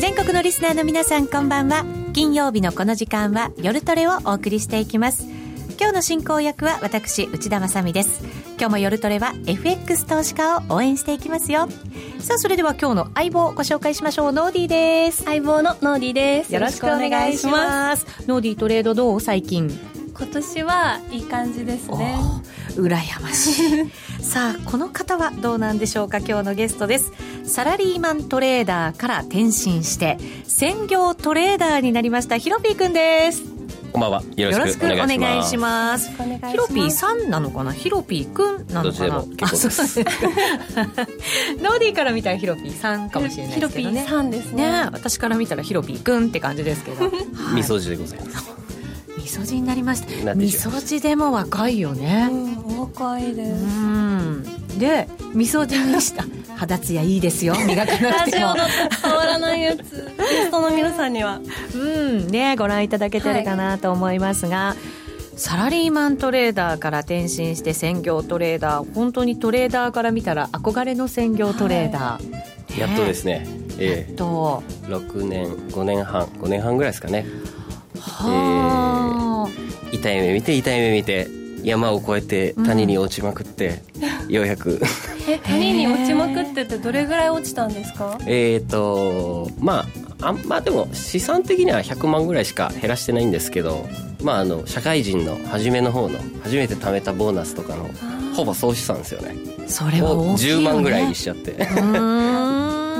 全国のリスナーの皆さんこんばんは。金曜日のこの時間は夜トレをお送りしていきます。今日の進行役は私内田まさみです。今日も夜トレは FX 投資家を応援していきますよ。さあそれでは今日の相棒をご紹介しましょう。ノーディーです。相棒のノーディーです。よろしくお願いします。ノーディートレードどう？最近。今年はいい感じですね。羨ましい。さあこの方はどうなんでしょうか？今日のゲストです。サラリーマントレーダーから転身して専業トレーダーになりましたヒロピーくんですこんばんは。よろしくお願いします。ヒロピーさんなのかな？ヒロピーくんなのかな？どっちでも結構です。あそうです。か ノーディーから見たらヒロピーさんかもしれないヒロピですけどねーさんですね。ね私から見たらヒロピーくんって感じですけど、はい。味噌汁でございます。味噌汁になりました。なって味しまいま噌汁でも若いよね。うんお若いでうすん。で味噌汁にした。肌ツヤいいですよ。磨かなくても。伝わらないやつ。ゲストの皆さんには。うん。ねご覧いただけてるかなと思いますが、サラリーマントレーダーから転身して専業トレーダー。本当にトレーダーから見たら憧れの専業トレーダー、ねやっとですね。ええ。と6年、5年半、5年半ぐらいですかね。はあ、痛い目見て、痛い目見て、山を越えて谷に落ちまくって、ようやく。え谷に落ちまくっててどれぐらい落ちたんですか？えっと、まあ、あんまあでも資産的には100万ぐらいしか減らしてないんですけど、まああの、社会人の初めの方の、初めて貯めたボーナスとかの、ほぼ総資産ですよね。それはを大きね、10万ぐらいにしちゃって、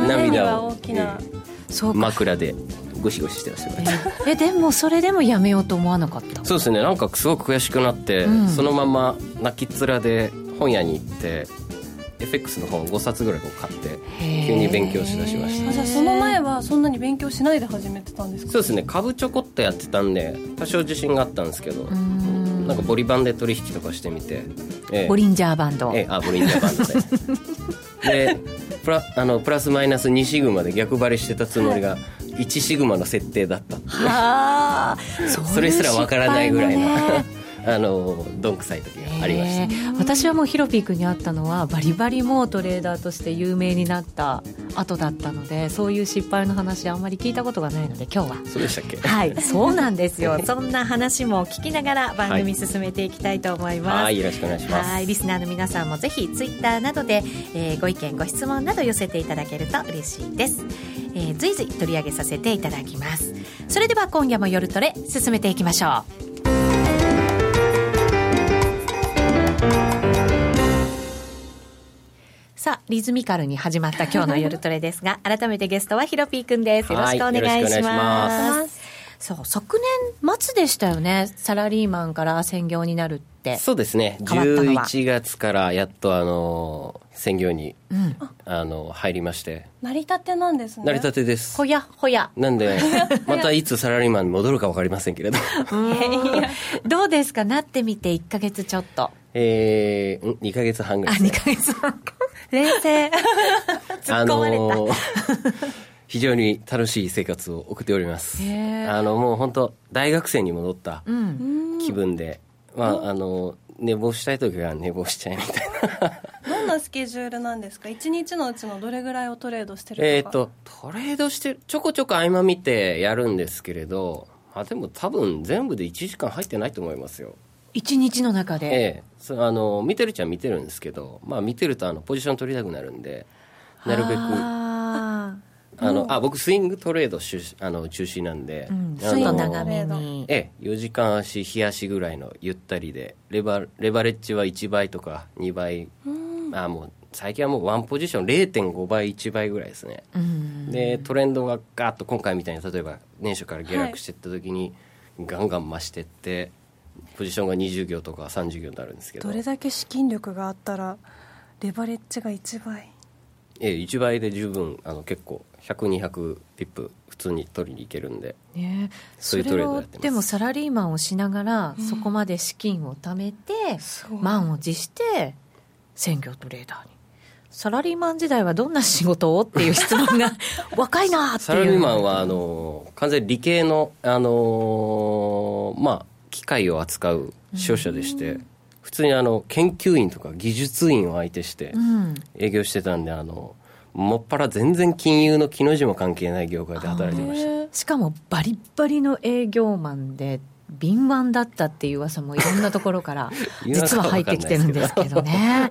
涙を。大きな。そうか。枕でゴシゴシしてましたよね。えでもそれでもやめようと思わなかった？そうですね。なんかすごく悔しくなって、うん。そのまま泣きっ面で本屋に行って FX の本5冊ぐらいこう買って急に勉強しだしました。あじゃあその前はそんなに勉強しないで始めてたんですか？そうですね。株ちょこっとやってたんで多少自信があったんですけどん。なんかボリバンで取引とかしてみて、ええ。ボリンジャーバンド、ええあボリンジャーバンド ででプラあのプラスマイナス2シグマで逆張りしてたつもりが1シグマの設定だったはあ。それすらわからないぐらいの、あのどんくさい時がありました、私はもうヒロピー君に会ったのはバリバリもうトレーダーとして有名になった後だったのでそういう失敗の話あんまり聞いたことがないので今日は。そうでしたっけ？はい。そうなんですよ。そんな話も聞きながら番組進めていきたいと思います、はいよろしくお願いします。はい。リスナーの皆さんもぜひツイッターなどで、えーご意見ご質問など寄せていただけると嬉しいです、えー随時取り上げさせていただきます。それでは今夜も夜トレ進めていきましょうさあリズミカルに始まった今日の夜トレですが 改めてゲストはヒロピーくんです。よろしくお願いします。そう昨年末でしたよね。サラリーマンから専業になるって。そうですね。変わったのは？11月からやっとあの専業に、うん。あの入りまして。成り立てなんですね。成り立てです。ほやほや。なんで またいつサラリーマンに戻るか分かりませんけれど。どうですか？なってみて1か月ちょっと。えー、ん2か月半ぐあ2らいですね。か月半冷静。突っ込まれた、あのー非常に楽しい生活を送っております。あのもう本当大学生に戻ったうん。気分で、まああの寝坊したい時は寝坊しちゃいみたいな。どんなスケジュールなんですか？一日のうちのどれぐらいをトレードしてるえっ、とトレードしてちょこちょこ合間見てやるんですけれどあでも多分全部で1時間入ってないと思いますよ1日の中で、ええ。あの見てるっちゃ見てるんですけどまあ見てるとあのポジション取りたくなるんでなるべく。ああのあ僕スイングトレードしあの中心なんで、ー、うん、スイン長めにええ4時間足日足ぐらいのゆったりでレバレバレッジは1倍とか2倍。あもう最近はもうワンポジション0.5倍1倍ぐらいですね。うん。でトレンドがガーッと今回みたいに例えば年初から下落していった時に、ガンガン増してってポジションが20行とか30行になるんですけど。どれだけ資金力があったらレバレッジが1倍。ええ1倍で十分あの結構100200ピップ普通に取りに行けるんで。ね、そういうトレードれをやってます。でもサラリーマンをしながら、そこまで資金を貯めて満を持して専業トレーダーに。サラリーマン時代はどんな仕事をっていう質問が 若いなっていう。サラリーマンはあの完全に理系の、あのまあ、機械を扱う商社でして、普通にあの研究員とか技術員を相手して営業してたんで、あのもっぱら全然金融の木の字も関係ない業界で働いてました。しかもバリッバリの営業マンで敏腕だったっていう噂もいろんなところから 実は入ってきてるんですけどね。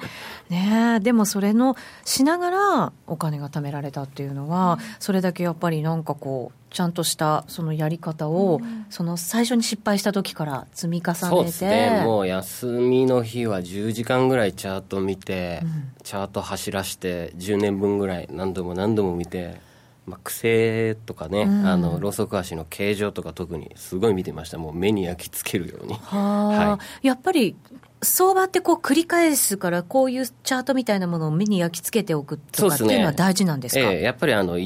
ねでもそれのしながらお金が貯められたっていうのは、それだけやっぱりなんかこうちゃんとしたそのやり方を、その最初に失敗した時から積み重ねて。そうですね。もう休みの日は10時間ぐらいチャート見て、うん、チャート走らして10年分ぐらい何度も何度も見てまあ、癖とかね、うん、あのロウソク足の形状とか特にすごい見てました。もう目に焼き付けるように。はい、やっぱり相場ってこう繰り返すからこういうチャートみたいなものを目に焼き付けておくとかっていうのは大事なんですか、ねえー、やっぱりあの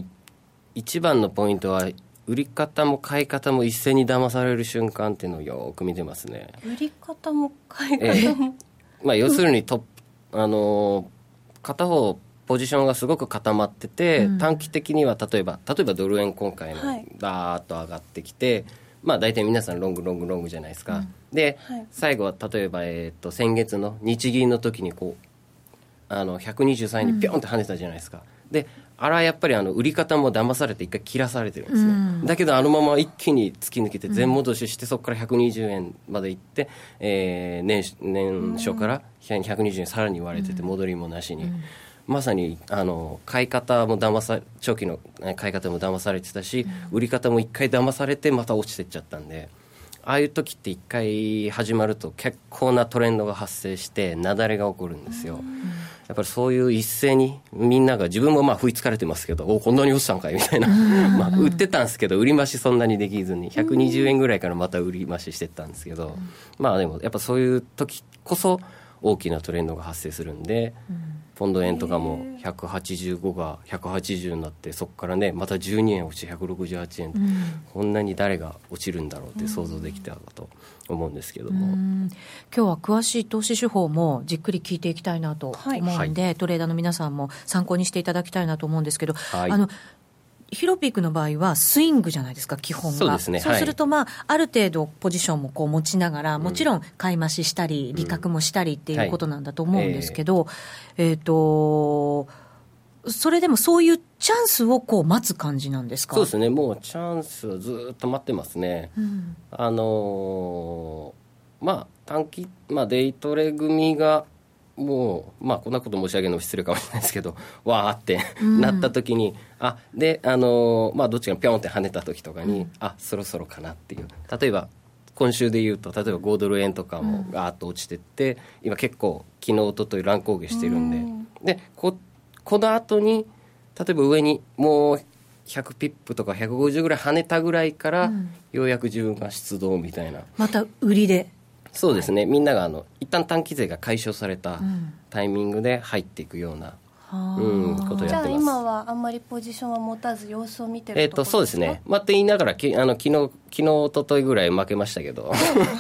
一番のポイントは売り方も買い方も一斉に騙される瞬間っていうのをよく見てますね。売り方も買い方も、えー、まあ、要するにとあの片方ポジションがすごく固まってて、うん、短期的には例えば例えばドル円今回のバーッと上がってきて、はい、まあ大体皆さんロングロングロングじゃないですか、うん、で、はい、最後は例えば、えー、と先月の日銀の時にこうあの123円にピョンって跳ねたじゃないですか、うん、であれはやっぱりあの売り方も騙されて一回切らされてるんですね、うん、だけどあのまま一気に突き抜けて全戻ししてそこから120円までいって、えー、年年初から120円さらに割れてて戻りもなしに。まさにあの買い方も騙さ長期の買い方も騙されてたし、売り方も一回騙されてまた落ちてっちゃったんでああいう時って一回始まると結構なトレンドが発生して雪崩が起こるんですよ。やっぱりそういう一斉にみんなが自分もまあ食いつかれてますけどおこんなに落ちたんかいみたいな。まあ売ってたんですけど売り増しそんなにできずに120円ぐらいからまた売り増ししてったんですけどまあでもやっぱそういう時こそ大きなトレンドが発生するんで、ポンド円とかも185が180になってそこからねまた12円落ちて168円、うん、こんなに誰が落ちるんだろうって想像できたかと思うんですけども、今日は詳しい投資手法もじっくり聞いていきたいなと思うんで、はい、トレーダーの皆さんも参考にしていただきたいなと思うんですけど、はい、あのヒロピークの場合はスイングじゃないですか、基本が。そうですね。そうすると、まあ、ある程度ポジションもこう持ちながら、もちろん買い増ししたり、利確もしたりっていうことなんだと思うんですけど、えっ、と、それでもそういうチャンスをこう待つ感じなんですか？そうですね、もうチャンスはずっと待ってますね。うん、あのー、まあ、短期、まあ、デイトレ組がもう、まあ、こんなこと申し上げるのも失礼かもしれないですけど、わーってなった時に、うん、あで、あのまあ、どっちがぴょんって跳ねた時とかに、うん、あそろそろかなっていう、例えば、今週でいうと、例えば5ドル円とかもガーッと落ちてって、うん、今、結構、昨日おととい乱高下してるんで、うん、でここの後に、例えば上にもう100ピップとか150ぐらい跳ねたぐらいから、ようやく自分が出動みたいな。また売りでそうですね。みんながあの一旦短期税が解消されたタイミングで入っていくような、うん、ことをやってます。じゃあ今はあんまりポジションは持たず様子を見てるえっ、とそうですね。まあって言いながらきあの昨日昨日一昨日ぐらい負けましたけど。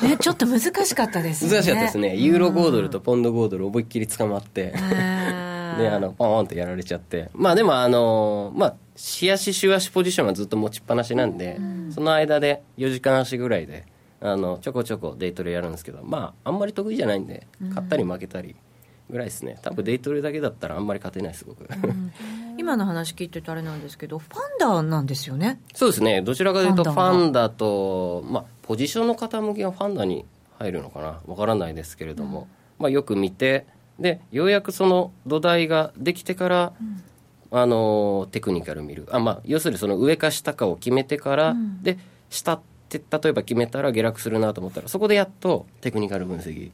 えちょっと難しかったですね。難しかったですね。ユーロ5ドルとポンド5ドル思いっきり捕まって であのポーンってやられちゃって。まあでもあのまあし足し足ポジションはずっと持ちっぱなしなんで、その間で4時間足ぐらいであのちょこちょこデイトレやるんですけどまああんまり得意じゃないんで勝ったり負けたりぐらいですね。多分デイトレだけだったらあんまり勝てないすごく、うん、今の話聞いてるとあれなんですけどファンダーなんですよね？そうですね。どちらかというとファンダとまあポジションの傾きがファンダに入るのかな。わからないですけれども、うん、まあ、よく見てでようやくその土台ができてから、うん。あのテクニカル見る。あ、まあ、要するにその上か下かを決めてから、うん、で下っって例えば決めたら下落するなと思ったらそこでやっとテクニカル分析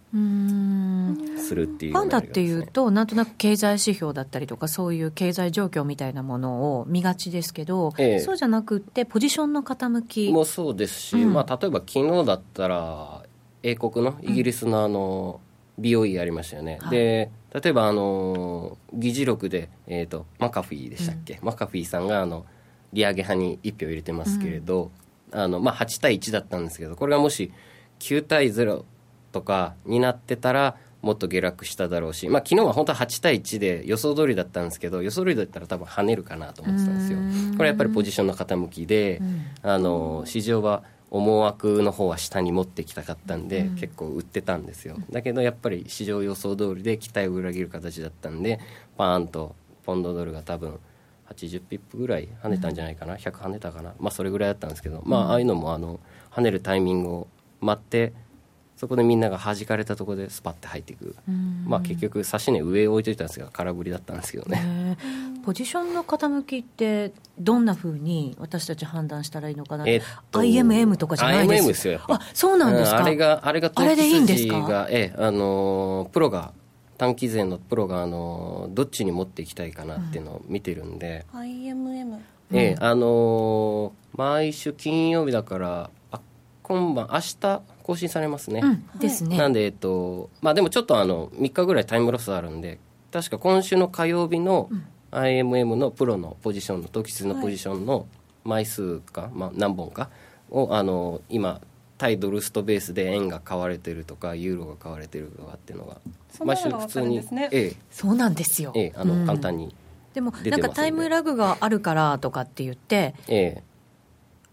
するっていう、ね、ファンダっていうとなんとなく経済指標だったりとかそういう経済状況みたいなものを見がちですけど、ええ、そうじゃなくてポジションの傾き。もそうですし、うん、まあ、例えば昨日だったら英国のイギリスのあの、BOE ありましたよね、はい、で例えばあの議事録で、えーと、マカフィーでしたっけ、うん、マカフィーさんがあの利上げ派に1票入れてますけれど、あの、まあ、8対1だったんですけどこれがもし9対0とかになってたらもっと下落しただろうし、まあ昨日は本当は8対1で予想通りだったんですけど、予想通りだったら多分跳ねるかなと思ってたんですよ。これやっぱりポジションの傾きで、あの市場は思惑の方は下に持ってきたかったんで、うん、結構売ってたんですよ。だけどやっぱり市場予想通りで期待を裏切る形だったんでパーンとポンドドルが多分80ピップぐらい跳ねたんじゃないかな、うん、100跳ねたかな。まあそれぐらいだったんですけど、まあああいうのもあの跳ねるタイミングを待ってそこでみんなが弾かれたところでスパッて入っていく、まあ結局指し値上置いといたんですが空振りだったんですけどね。ポジションの傾きってどんなふうに私たち判断したらいいのかな、えっと、IMM とかじゃないです IMM ですよあそうなんですか、うん、あれがあれがあれでいいんですか？ええあのプロが短期勢のプロがあのどっちに持っていきたいかなっていうのを見てるんで、うん、IMM ええあの毎週金曜日だからあ今晩明日更新されますね、うん、ですね。なんでえっとまあでもちょっとあの3日ぐらいタイムロスあるんで確か今週の火曜日の IMM のプロのポジションの時数のポジションの枚数か、まあ、何本かをあの今対ドルストベースで円が買われてるとかユーロが買われてるとかっていうのが。毎週普通に、ね、ええ、そうなんですよ、ええ、あの、うん、簡単にでもなんかタイムラグがあるからとかって言って、ええ、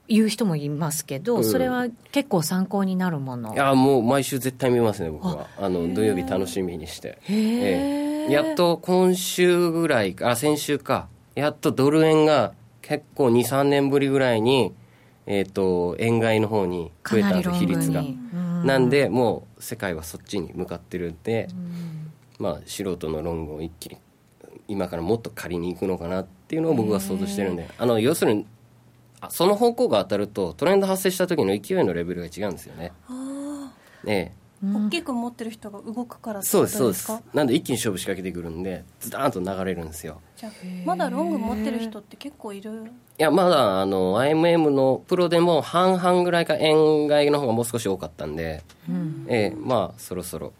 言う人もいますけど、うん、それは結構参考になるもの。いやもう毎週絶対見ますね僕は。あの土曜日楽しみにして。ええ、やっと今週ぐらいあ先週か。やっとドル円が結構23年ぶりぐらいにえーと、円買いの方に増えた比率が。なんでもう世界はそっちに向かってるんで、まあ素人のロングを一気に今からもっと借りに行くのかなっていうのを僕は想像してるんで。あの要するにその方向が当たるとトレンド発生した時の勢いのレベルが違うんですよね。ええ大きく持ってる人が動くからそうですそうです。なんで一気に勝負仕掛けてくるんでズダーンと流れるんですよ。じゃあまだロング持ってる人って結構いる？いやまだあの IMM のプロでも半々ぐらいか円買いの方がもう少し多かったんで、うん、ええまあそろそろ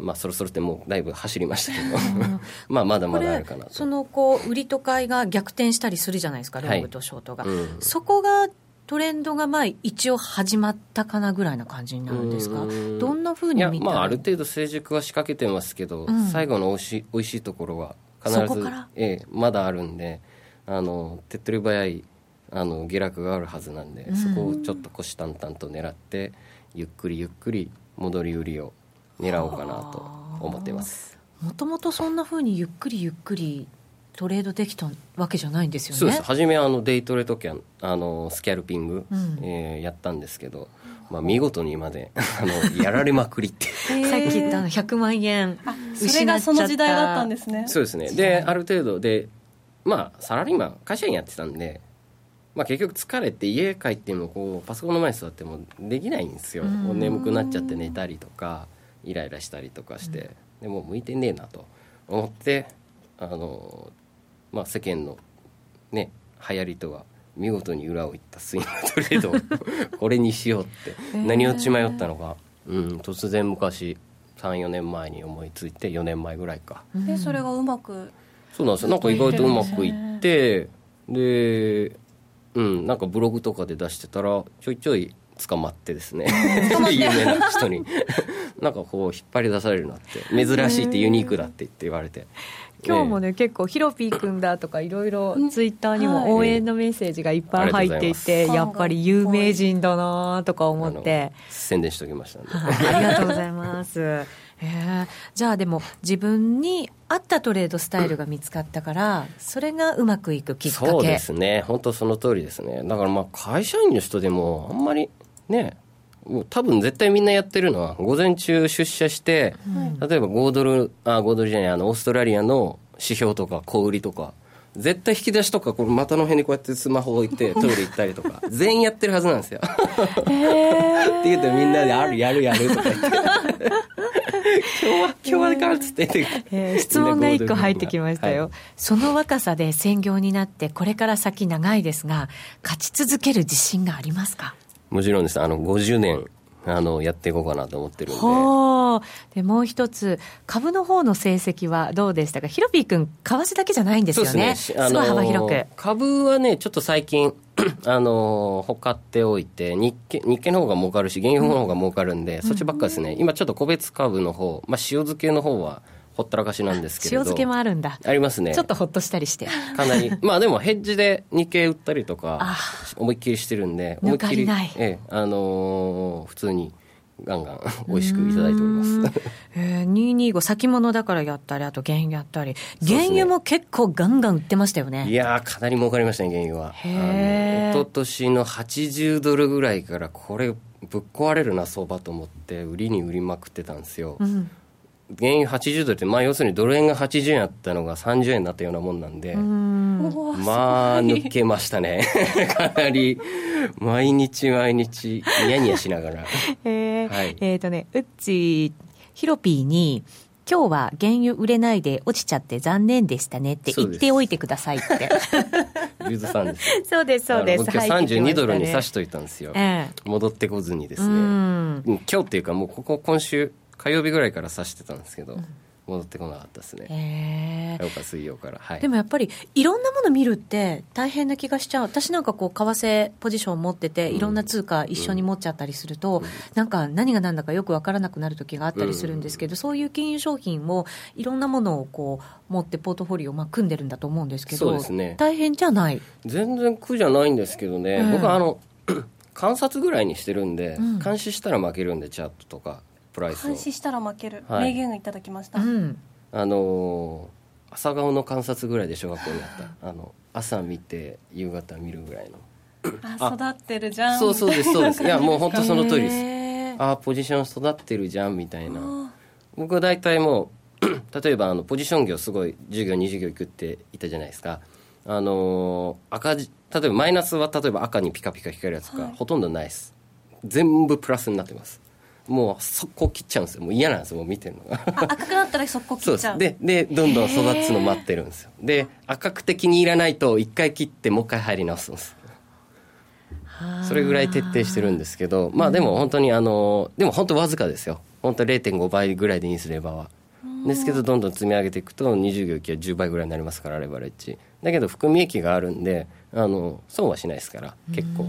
まあ、そろそろってもうだいぶ走りましたけど。まあまだまだあるかなと。そのこう売りと買いが逆転したりするじゃないですかロングとショートが、はいうん、そこがトレンドがまあ一応始まったかなぐらいな感じになるんですか？どんなふうに見た？まあ、ある程度成熟は仕掛けてますけど、うん、最後のおいしおいしいところは必ずええ、まだあるんであの手っ取り早いあの下落があるはずなんで、うん、そこをちょっと虎視眈々と狙ってゆっくりゆっくり戻り売りを狙おうかなと思っています。もともとそんなふうにゆっくりゆっくりトレードできたわけじゃないんですよね。そうです。初めあのデイトレときはあのスキャルピング、うん、えー、やったんですけど、まあ、見事にまで あのやられまくりって さっき言ったの100万円それがその時代だったんですね。そうですね。である程度でまあサラリーマン会社員やってたんでまあ、結局疲れて家帰ってもこうパソコンの前に座ってもできないんですよ。眠くなっちゃって寝たりとかイライラしたりとかして、でも向いてねえなと思ってあのまあ、世間のね流行りとは見事に裏をいったスイングトレードを これにしようって何を血迷ったのか、うん、突然昔34年前に思いついて4年前ぐらいか。でそれがうまくそうなんですよ。なんか意外とうまくいってでうんなんかブログとかで出してたらちょいちょい捕まってですね。有名な人に。なんかこう引っ張り出されるなって珍しいってユニークだって言って言われて今日もね、結構ヒロピー君だとかいろいろツイッターにも応援のメッセージがいっぱい入っていて、やっぱり有名人だなとか思って。宣伝しておきました、ね、ありがとうございます。えー、じゃあでも自分に合ったトレードスタイルが見つかったからそれがうまくいくきっかけ。そうですね。本当その通りですね。だからまあ会社員の人でもあんまりね多分絶対みんなやってるのは午前中出社して、例えば5ドルあ5ドルじゃないあのオーストラリアの指標とか小売りとか絶対引き出しとかこの股の辺にこうやってスマホ置いてトイレ行ったりとか 全員やってるはずなんですよ。って言うとみんなで「あるやるやる」とか言って。今日は今日はかっつって、えー、質問が1個入ってきましたよ、はい、その若さで専業になってこれから先長いですが勝ち続ける自信がありますか？もちろんです。あの50年あのやっていこうかなと思ってるんで。でもう一つ株の方の成績はどうでしたか？ヒロピー君為替だけじゃないんですよね。すね。すごい幅広く。株はねちょっと最近 あのほかっておいて日経日経の方が儲かるし原油の方が儲かるんで、うん、そっちばっかですね。今ちょっと個別株の方、まあ、塩漬けの方はほったらかしなんですけれど。塩漬けもあるんだ。ありますね。ちょっとほっとしたりして。かなり。まあでもヘッジで日経売ったりとか思いっきりしてるんで思いっきりええあのー、普通にガンガン美味しくいただいております。えー、225先物だからやったり、あと原油やったり、原油も結構ガンガン売ってましたよね。いやかなり儲かりましたね、原油は。へ一昨年の80ドルぐらいから、これ、ぶっ壊れるな、相場と思って、売りに売りまくってたんですよ。うん原油80ドルって、まあ、要するにドル円が80円あったのが30円になったようなもんなんで、んまあ、抜けましたね。かなり、毎日毎日、ニヤニヤしながら。えー、はい、えっ、ー、とね、うっち、ヒロピーに、今日は原油売れないで落ちちゃって残念でしたねって言っておいてくださいって。ゆずさんです。そうです、そうです。今日32ドルに差しといたんですよ。えー、戻ってこずにですね。今日っていうかもうここ今週、火曜日ぐらいから指してたんですけど、うん、戻ってこなかったですね、火曜か水曜から、はい、でもやっぱりいろんなもの見るって大変な気がしちゃう。私なんかこう為替ポジションを持ってていろんな通貨一緒に持っちゃったりすると、うん、なんか何が何だかよく分からなくなる時があったりするんですけど、うん、そういう金融商品もいろんなものをこう持ってポートフォリオをまあ組んでるんだと思うんですけどそうです、ね、大変じゃない？全然苦じゃないんですけどね、僕はあの 観察ぐらいにしてるんで、監視したら負けるんでチャットとかプライス監視したら負ける、はい、名言がいただきました、うん、あのー、朝顔の観察ぐらいで小学校にあった。あの朝見て夕方見るぐらいの。あ育ってるじゃん。そうそうですそうです。いやもう本当その通りです。あポジション育ってるじゃんみたいな。僕は大体もう 例えばあのポジション業すごい授業2授業行くって言ったじゃないですか。あのー、赤字例えばマイナスは例えば赤にピカピカ光るやつが、はい、ほとんどないです。全部プラスになってますもう速攻切っちゃうんですよ。もう嫌なんですよ。もう見てるのが。赤くなったら速攻切っちゃう。ででどんどん育つの待ってるんですよ。で赤くて気に入らないと一回切ってもう一回入り直すんですそれぐらい徹底してるんですけどまあでも本当にあのでも本当わずかですよ。本当0.5倍ぐらいでインすればは。ですけどどんどん積み上げていくと20秒期は10倍ぐらいになりますからレバレッジ。だけど含み益があるんであの損はしないですから結構。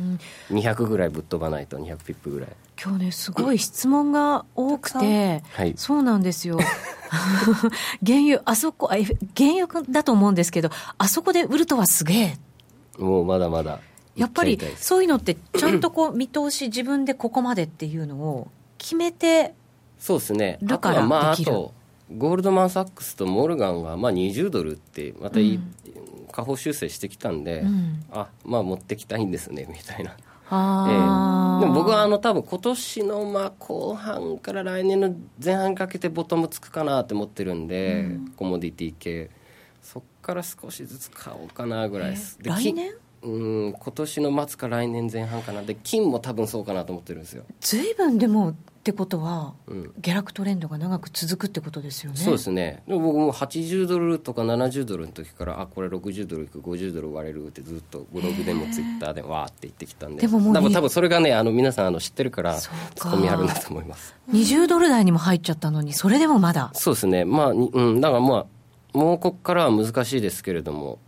200ぐらいぶっ飛ばないと200ピップぐらい。今日ねすごい質問が多くて、はい、そうなんですよ。原油あそこ原油だと思うんですけどあそこで売るとはすげえ。もうまだまだ。やっぱりそういうのってちゃんとこう見通し自分でここまでっていうのを決めてそうですね。だからまああとゴールドマン・サックスとモルガンがまあ20ドルってまたい、うん、下方修正してきたんで、うん、あまあ持ってきたいんですねみたいな。えー、でも僕はあの多分今年のまあ後半から来年の前半にかけてボトムつくかなと思ってるんで、うん、コモディティ系。そっから少しずつ買おうかなぐらいです、えー、来年？うん今年の末か来年前半かな。で金も多分そうかなと思ってるんですよ。随分でもってことは、うん、下落トレンドが長く続くってことですよね。そうですね。でも僕も80ドルとか70ドルの時からあこれ60ドルいく50ドル割れるってずっとブログでもツイッターでわーって言ってきたんででももう多分それがねあの皆さんあの知ってるからツッコミあるんだと思います。20ドル台にも入っちゃったのにそれでもまだ。そうですね。まあ、うん、だからまあもうここからは難しいですけれども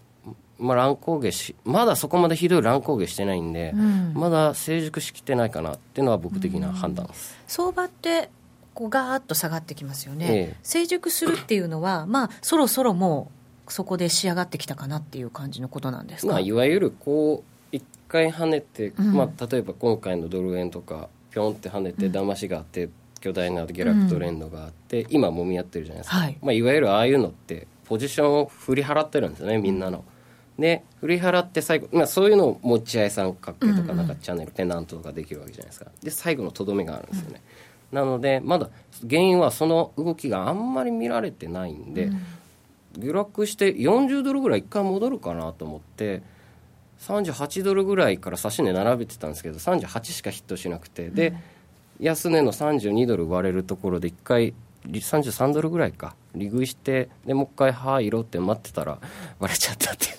まあ、乱高下しまだそこまでひどい乱高下してないんで、うん、まだ成熟しきってないかなっていうのは僕的な判断です、うん、相場ってこうガーッと下がってきますよね、ええ、成熟するっていうのは、まあ、そろそろもうそこで仕上がってきたかなっていう感じのことなんですか、まあ、いわゆるこう一回跳ねて、うん、まあ、例えば今回のドル円とかぴょんって跳ねて騙しがあって、巨大な下落トレンドがあって、今もみ合ってるじゃないですか、はい。まあ、いわゆるああいうのってポジションを振り払ってるんですよねみんなの。で振り払って最後、まあ、そういうのを持ち合い三角形とかなんかチャンネル、ペナントとかできるわけじゃないですか。で最後のとどめがあるんですよね、うん、なのでまだ原因はその動きがあんまり見られてないんで、うん、下落して40ドルぐらい一回戻るかなと思って38ドルぐらいから指値並べてたんですけど38しかヒットしなくてで、安値の32ドル割れるところで一回33ドルぐらいか。利食いしてでもう一回入ろうって待ってたら割れちゃったってい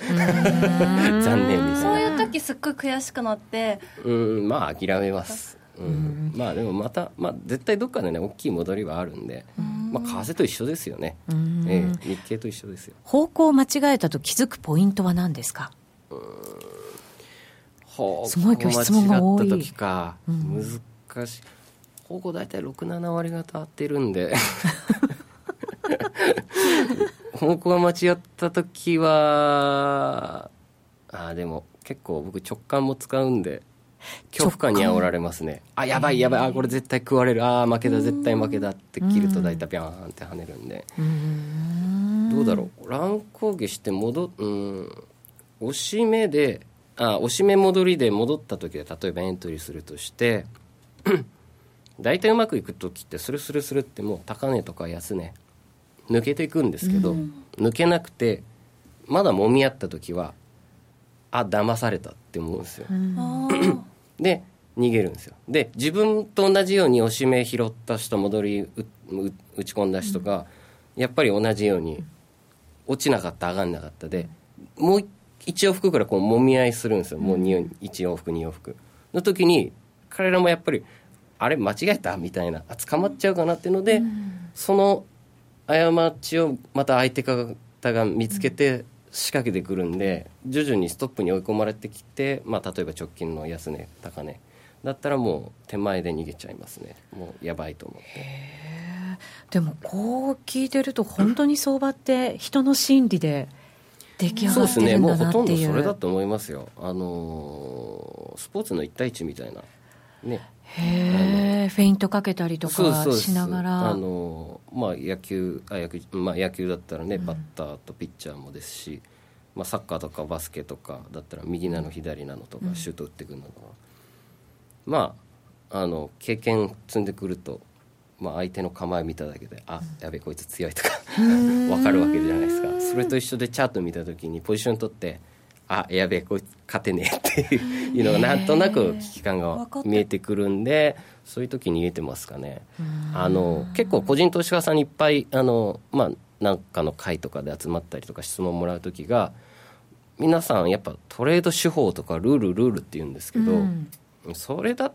う。残念みたいなそういう時すっごい悔しくなって。うんまあ諦めます。うん、まあでもまた、まあ、絶対どっかでね大きい戻りはあるんで、まあ、為替と一緒ですよね、ええ、日経と一緒ですよ。方向を間違えたと気づくポイントは何ですか？すごい今日質問が多い。難しい方向大体67割方合ってるんで。方向が間違った時はあでも結構僕直感も使うんで恐怖感に煽られますね。あやばいやばいあこれ絶対食われる。あ負けだ絶対負けだって切ると大体ビャーンって跳ねるんで。どうだろう。乱高下して戻うん押し目であ押し目戻りで戻った時で例えばエントリーするとして大体うまくいく時ってスルスルスルってもう高値とか安値抜けていくんですけど、抜けなくてまだ揉み合った時はあ騙されたって思うんですよ、で逃げるんですよ。で自分と同じように押し目拾った人戻り打ち込んだ人が、やっぱり同じように落ちなかった上がんなかったでもう一往復からこう揉み合いするんですよ。もう1往復2往復。の時に彼らもやっぱりあれ間違えたみたいなあ捕まっちゃうかなっていうので、その過ちをまた相手方が見つけて仕掛けてくるんで徐々にストップに追い込まれてきて、まあ、例えば直近の安値高値だったらもう手前で逃げちゃいますね。もうやばいと思って。でもこう聞いてると本当に相場って人の心理で出来上がってるんだなっていう。そうですね。もうほとんどそれだと思いますよ。あのスポーツの1対1みたいなねへえフェイントかけたりとかしながら。あの、まあ、野球あ野球,、まあ、野球だったらね、バッターとピッチャーもですし、まあ、サッカーとかバスケとかだったら右なの左なのとか、シュート打ってくるのとか、まああの経験積んでくると、まあ、相手の構え見ただけであやべこいつ強いとか分 かるわけじゃないですか。それと一緒でチャート見た時にポジション取ってあやべえこいつ勝てねえっていうのがなんとなく危機感が見えてくるんでそういう時に言えてますかね。あの結構個人投資家さんにいっぱいあの、まあ、なんかの会とかで集まったりとか質問もらう時が皆さんやっぱトレード手法とかルールルールって言うんですけど、それだっ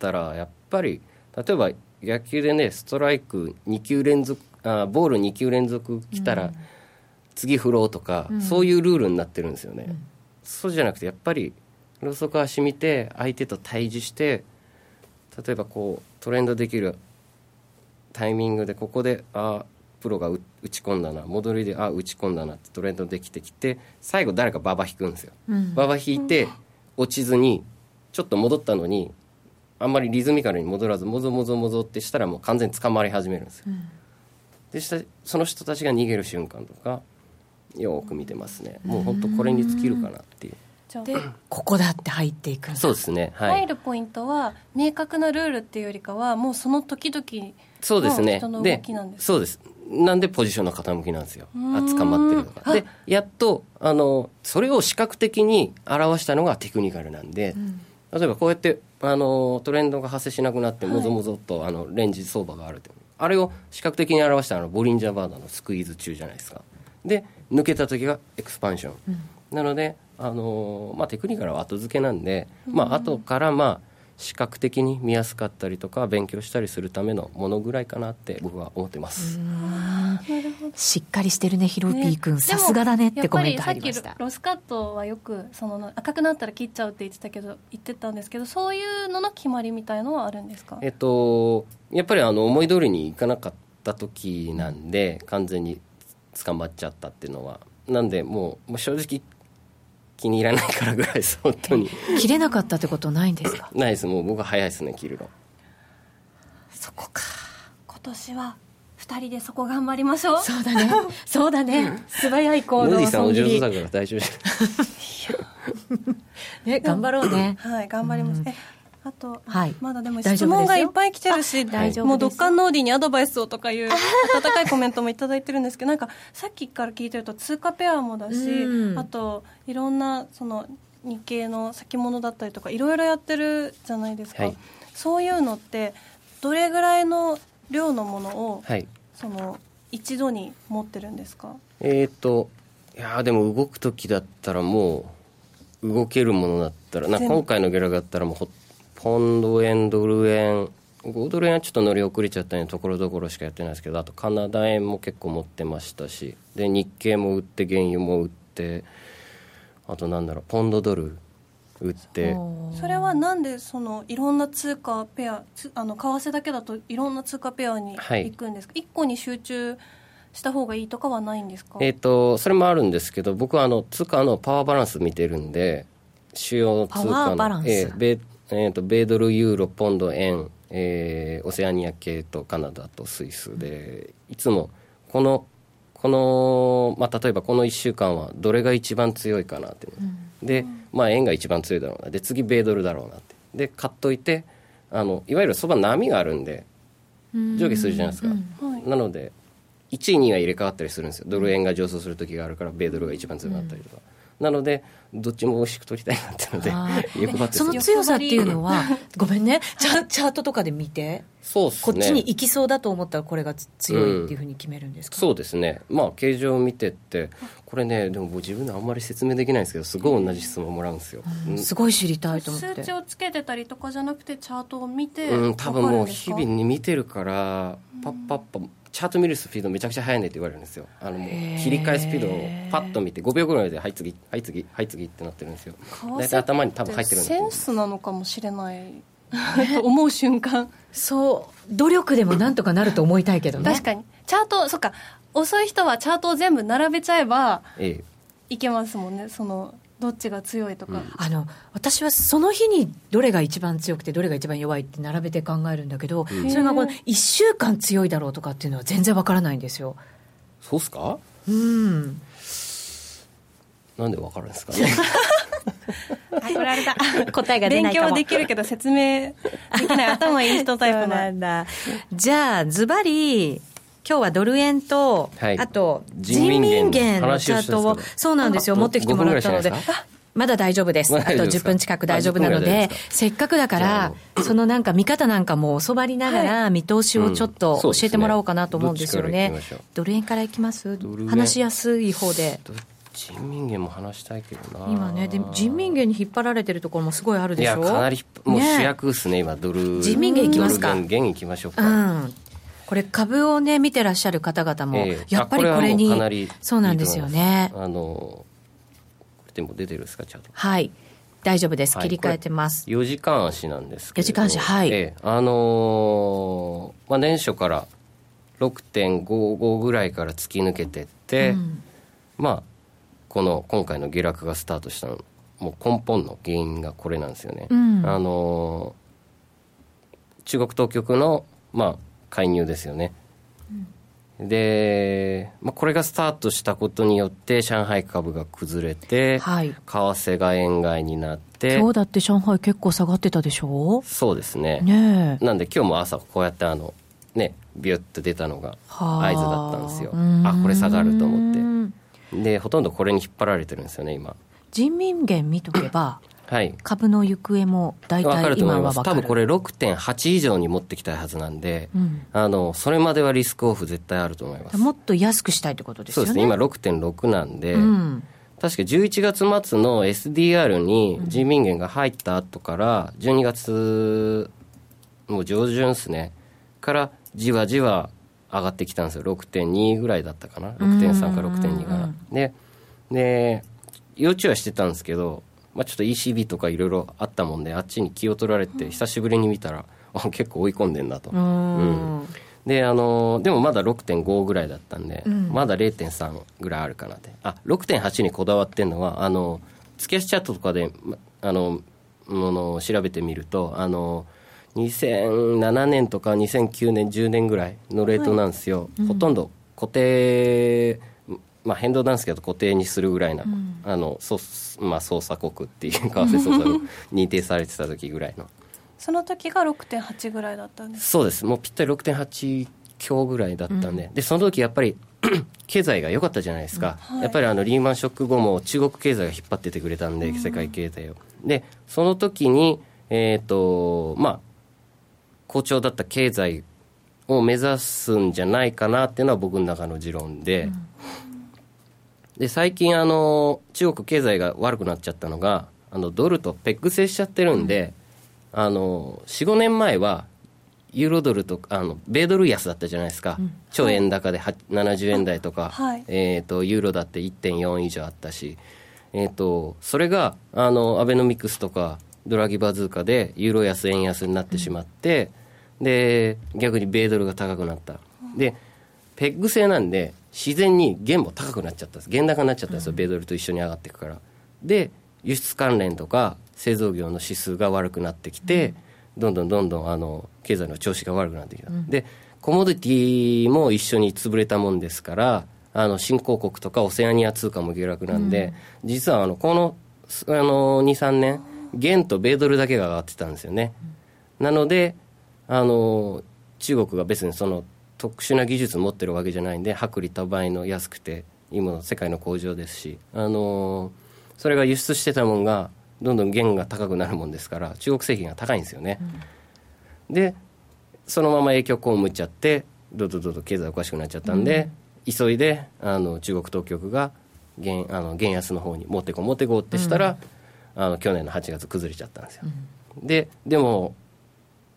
たらやっぱり例えば野球でねストライク2球連続あボール2球連続来たら、うん次振ろうとか、うん、そういうルールになってるんですよね、うん、そうじゃなくてやっぱりロソク足見て相手と対峙して例えばこうトレンドできるタイミングでここであプロが打ち込んだな戻りであ打ち込んだなってトレンドできてきて最後誰か馬場引くんですよ、うん、馬場引いて落ちずにちょっと戻ったのにあんまりリズミカルに戻らずもぞもぞもぞってしたらもう完全に捕まり始めるんですよ、うん、でその人たちが逃げる瞬間とかよく見てますね。もう本当これに尽きるかなっていう。でここだって入っていく。そうですね、はい、入るポイントは明確なルールっていうよりかはもうその時々そうですね。でそうです。なんでポジションの傾きなんですよ。あ捕まってるとか。でやっとあのそれを視覚的に表したのがテクニカルなんで、うん、例えばこうやってあのトレンドが発生しなくなってもぞもぞっと、あのレンジ相場があるあれを視覚的に表したのボリンジャーバードのスクイーズ中じゃないですか。で抜けた時がエクスパンション、うん、なので、あのー、まあ、テクニカルは後付けなんで、まあ後からまあ視覚的に見やすかったりとか勉強したりするためのものぐらいかなって僕は思ってます。しっかりしてるねヒロピー君、さすがだねってコメント入りました。ロスカットはよくその赤くなったら切っちゃうって言ってたけど言ってたんですけどそういうのの決まりみたいのはあるんですか？えっとやっぱりあの思い通りにいかなかった時なんで完全に捕まっちゃったっていうのはなんでもう正直気に入らないからぐらいです 本当に。切れなかったってことないんですか？ないです。もう僕は早いですね切るの。そこか。今年は2人でそこ頑張りましょう。そうだね。そうだね。素早い行動さんお上手だから大丈夫ね頑張ろうね。はい頑張ります、うんあと、はい、まだでも質問がいっぱい来てるし、もうドッカンノーディにアドバイスをとかいう温かいコメントも頂いてるんですけど、なんかさっきから聞いてると通貨ペアもだし、うん、あといろんなその日系の先物だったりとかいろいろやってるじゃないですか、はい、そういうのってどれぐらいの量のものを、はい、その一度に持ってるんですか？えっ、といやでも動く時だったらもう動けるものだったらな今回の下落だったらもうほポンド円、ドル円、5ドル円はちょっと乗り遅れちゃったようなところどころしかやってないですけど、あとカナダ円も結構持ってましたし、で日経も売って、原油も売って、あとなんだろう、ポンドドル売って。それはなんでそのいろんな通貨ペアあの為替だけだといろんな通貨ペアに行くんですか、はい、1個に集中した方がいいとかはないんですか、えーと、それもあるんですけど僕はあの通貨のパワーバランス見てるんで主要通貨の。えー米えーと、米ドルユーロポンド円、えー、オセアニア系とカナダとスイスでいつもこのこの、まあ、例えばこの1週間はどれが一番強いかなって。いう、うん、で、まあ、円が一番強いだろうな。で次米ドルだろうなって。で買っといてあのいわゆるそば波があるんで上下するじゃないですか、うん。うん、なので1位2位は入れ替わったりするんですよ。ドル円が上昇する時があるから米ドルが一番強くなったりとか、なのでどっちも美味しく取りたいなっていうので 欲張ってその強さっていうのは ごめんねチャチャートとかで見てそうす、ね、こっちに行きそうだと思ったらこれが強いっていうふうに決めるんですか、うん、そうですね。まあ形状を見てってこれねでも自分であんまり説明できないんですけどすごい同じ質問もらうんですよ、うん、すごい知りたいと思って。数値をつけてたりとかじゃなくてチャートを見てうん多分もう日々に見てるからパッパッパチャート見るスピードめちゃくちゃ速いねって言われるんですよ。あのもう切り替えスピードをパッと見て5秒ぐらいではい次はい次はい次ってなってるんですよ。大体頭に多分入ってるんです。センスなのかもしれない。と思う瞬間。そう。努力でもなんとかなると思いたいけどね。確かに。チャートそっか。遅い人はチャートを全部並べちゃえばいけますもんね。そのどっちが強いとか、うん、あの私はその日にどれが一番強くてどれが一番弱いって並べて考えるんだけど、うん、それがこの1週間強いだろうとかっていうのは全然わからないんですよ。そうっすか？うん。なんでわかるんですか？ね 答えが出ない勉強できるけど説明できない。頭いい人タイプなんだ。じゃあズバリ今日はドル円と、はい、あと人民元のチャートをそうなんですよ。持ってきてもらったの。でまだ大丈夫です。あと10分近く大丈夫なので、せっかくだから、そのなんか見方なんかも教わりながら、見通しをちょっと教えてもらおうかなと思うんですよね。ドル円からいきます？話しやすい方で。人民元も話したいけどな。今ねで人民元に引っ張られてるところもすごいあるでしょ？いやかなりもう主役ですね、ね、今ドル。人民元いきますか？元いきましょうか、うんこれ株をね見てらっしゃる方々も、やっぱりこれに、そうなんですよね。あのでも出てるんですか？ちゃんと。はい。大丈夫です、切り替えてます。4時間足なんですけど4時間足はい、えあのー、まあ、年初から6.55ぐらいから突き抜けてって、うん、まあこの今回の下落がスタートしたのもう根本の原因がこれなんですよね、うん、あのー、中国当局のまあ介入ですよね、うん、で、まあ、これがスタートしたことによって上海株が崩れて、はい、為替が円買いになって今日だって上海結構下がってたでしょ？そうですね。ねなんで今日も朝こうやってあのねビュッと出たのが合図だったんですよ。あこれ下がると思って。でほとんどこれに引っ張られてるんですよね今人民元見とけば はい、株の行方も大体今は分かる。多分これ6.8以上に持ってきたいはずなんで、うん、あのそれまではリスクオフ絶対あると思います。もっと安くしたいってことですよね。そうですね。今6.6なんで、うん、確か11月末の SDR に人民元が入った後から12月もう上旬ですね。からじわじわ上がってきたんですよ。6.2ぐらいだったかな。6.3か6.2から、でで要注意はしてたんですけどまあ、ちょっと ECB とかいろいろあったもんであっちに気を取られて久しぶりに見たら、あ結構追い込んでんなと。うん。であのでもまだ6.5ぐらいだったんで、うん、まだ0.3ぐらいあるかなって。あ6.8にこだわってるのはあの月足チャットとかであのものを調べてみるとあの2007年とか2009年10年ぐらいのレートなんですよ、はい。うん、ほとんど固定まあ、変動なんですけど固定にするぐらいな、うん、あのそまあ、操作国っていう為替操作 認定されてた時ぐらいの。その時が6.8ぐらいだったんですそうです。もうぴったり6.8強ぐらいだったんで、うん、でその時やっぱり 経済が良かったじゃないですか、うん。はい、やっぱりあのリーマンショック後も中国経済が引っ張っててくれたんで、世界経済を。でその時にえっ、ー、とまあ好調だった経済を目指すんじゃないかなっていうのは僕の中の持論で、で最近あの中国経済が悪くなっちゃったのがあのドルとペック制しちゃってるんで、うん、あの45年前はユーロドルとあの米ドル安だったじゃないですか、うん、超円高で70円台とか、はい、えーと、ユーロだって1.4以上あったし、えーと、それがあのアベノミクスとかドラギバズーカでユーロ安円安になってしまって、うん、で逆に米ドルが高くなった。でペッグ制なんで自然に元も高くなっちゃったんです。原高になっちゃったんですよ、うん、米ドルと一緒に上がっていくから。で輸出関連とか製造業の指数が悪くなってきて、うん、どんどんどんどんあの経済の調子が悪くなってきた、でコモディティも一緒に潰れたもんですからあの新興国とかオセアニア通貨も下落なんで、うん、実はあのこのあの23年元と米ドルだけが上がってたんですよね、うん、なのであの中国が別にその特殊な技術を持ってるわけじゃないんで薄利多売の安くて今の世界の工場ですし。あのそれが輸出してたもんがどんどん元が高くなるもんですから中国製品が高いんですよね、うん、でそのまま影響被っちゃってどんどんどんどん経済おかしくなっちゃったんで、急いであの中国当局が原あの原安の方に持ってこう持ってこうってしたら、うん、あの去年の8月崩れちゃったんですよ、うん、ででも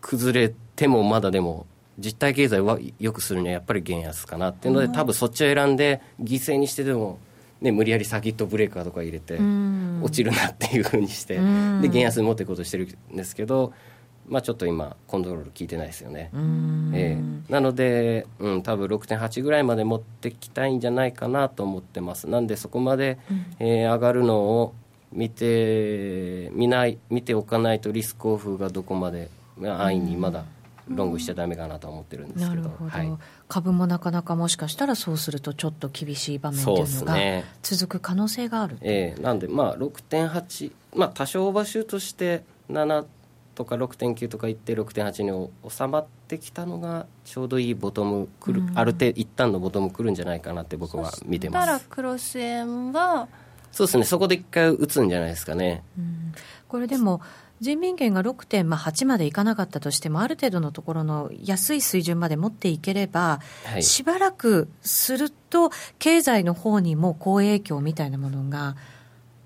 崩れてもまだでも実体経済はよくするにはやっぱり原安かなっていうので、うん、多分そっちを選んで犠牲にしてでも、ね、無理やりサーキットブレーカーとか入れて落ちるなっていうふうにして、で原安に持っていこうとしてるんですけどまあ、ちょっと今コントロール効いてないですよね、えー、なので、うん、多分6.8ぐらいまで持ってきたいんじゃないかなと思ってます。なんでそこまで、うん、えー、上がるのを見て見ない見ておかないとリスクオフがどこまで安易にまだロングしちゃだめかなと思ってるんですけど,、はい、株もなかなかもしかしたらそうするとちょっと厳しい場面というのが続く可能性がある、ね、えー、なんでまあ6.8まあ多少オーバーシュートして7とか6.9とかいって6.8に収まってきたのがちょうどいいボトムくる、うん、ある程度一旦のボトムくるんじゃないかなって僕は見てます。そしたらクロス円はそうですね。そこで一回打つんじゃないですかね、うん、これでも人民元が6.8までいかなかったとしてもある程度のところの安い水準まで持っていければ、はい、しばらくすると経済の方にも好影響みたいなものが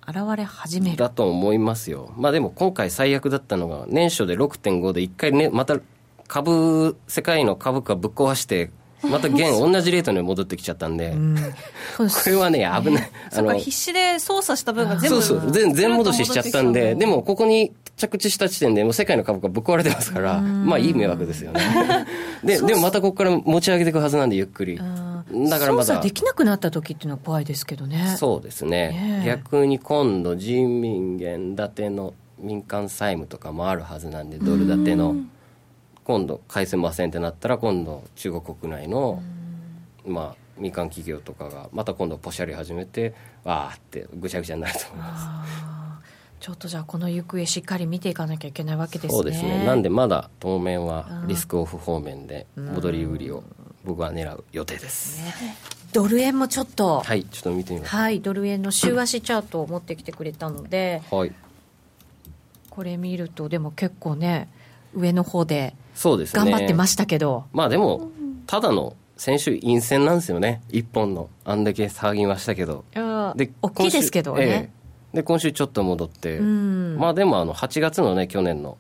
現れ始める。だと思いますよ、まあ、でも今回最悪だったのが年初で6.5で1回ねまた株世界の株価ぶっ壊してまた現同じレートに戻ってきちゃったんで、うん、これはね危ない。あの必死で操作した分が全部そうそう。全全戻ししちゃったんでで。もここに着地した時点でもう世界の株価ぶっ壊れてますからまあいい迷惑ですよね。ででもまたここから持ち上げていくはずなんでゆっくり。だからまだ。操作できなくなった時っていうのは怖いですけどね。そうですね、逆に今度人民元建ての民間債務とかもあるはずなんでドル建ての今度返せませんってなったら今度中国国内のまあ民間企業とかがまた今度ポシャり始めてわーってぐちゃぐちゃになると思います。ちょっとじゃあこの行方しっかり見ていかなきゃいけないわけですね。そうですね。なんでまだ当面はリスクオフ方面で戻り売りを僕は狙う予定です、ね、ドル円もちょっと。はいちょっと見てみます。はいドル円の週足チャートを持ってきてくれたので、はい。これ見るとでも結構ね上の方で頑張ってましたけど、ね、まあでもただの先週陰線なんですよね。一本のあんだけ騒ぎましたけど。で大きいですけどね、ええ、で今週ちょっと戻って。まあでもあの8月のね去年の。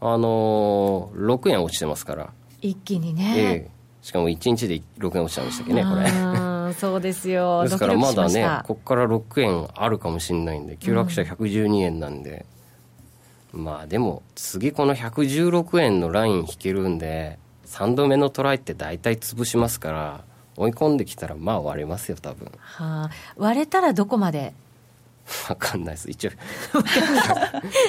あのー、6円落ちてますから。一気にね、ええ。しかも1日で6円落ちたんでしたっけねこれ。そうですよ。ですからまだねここから6円あるかもしれないんで急落者112円なんで、うん、まあでも次この116円のライン引けるんで3度目のトライって大体潰しますから追い込んできたらまあ割れますよ多分。はあ割れたらどこまで？分かんないです。一応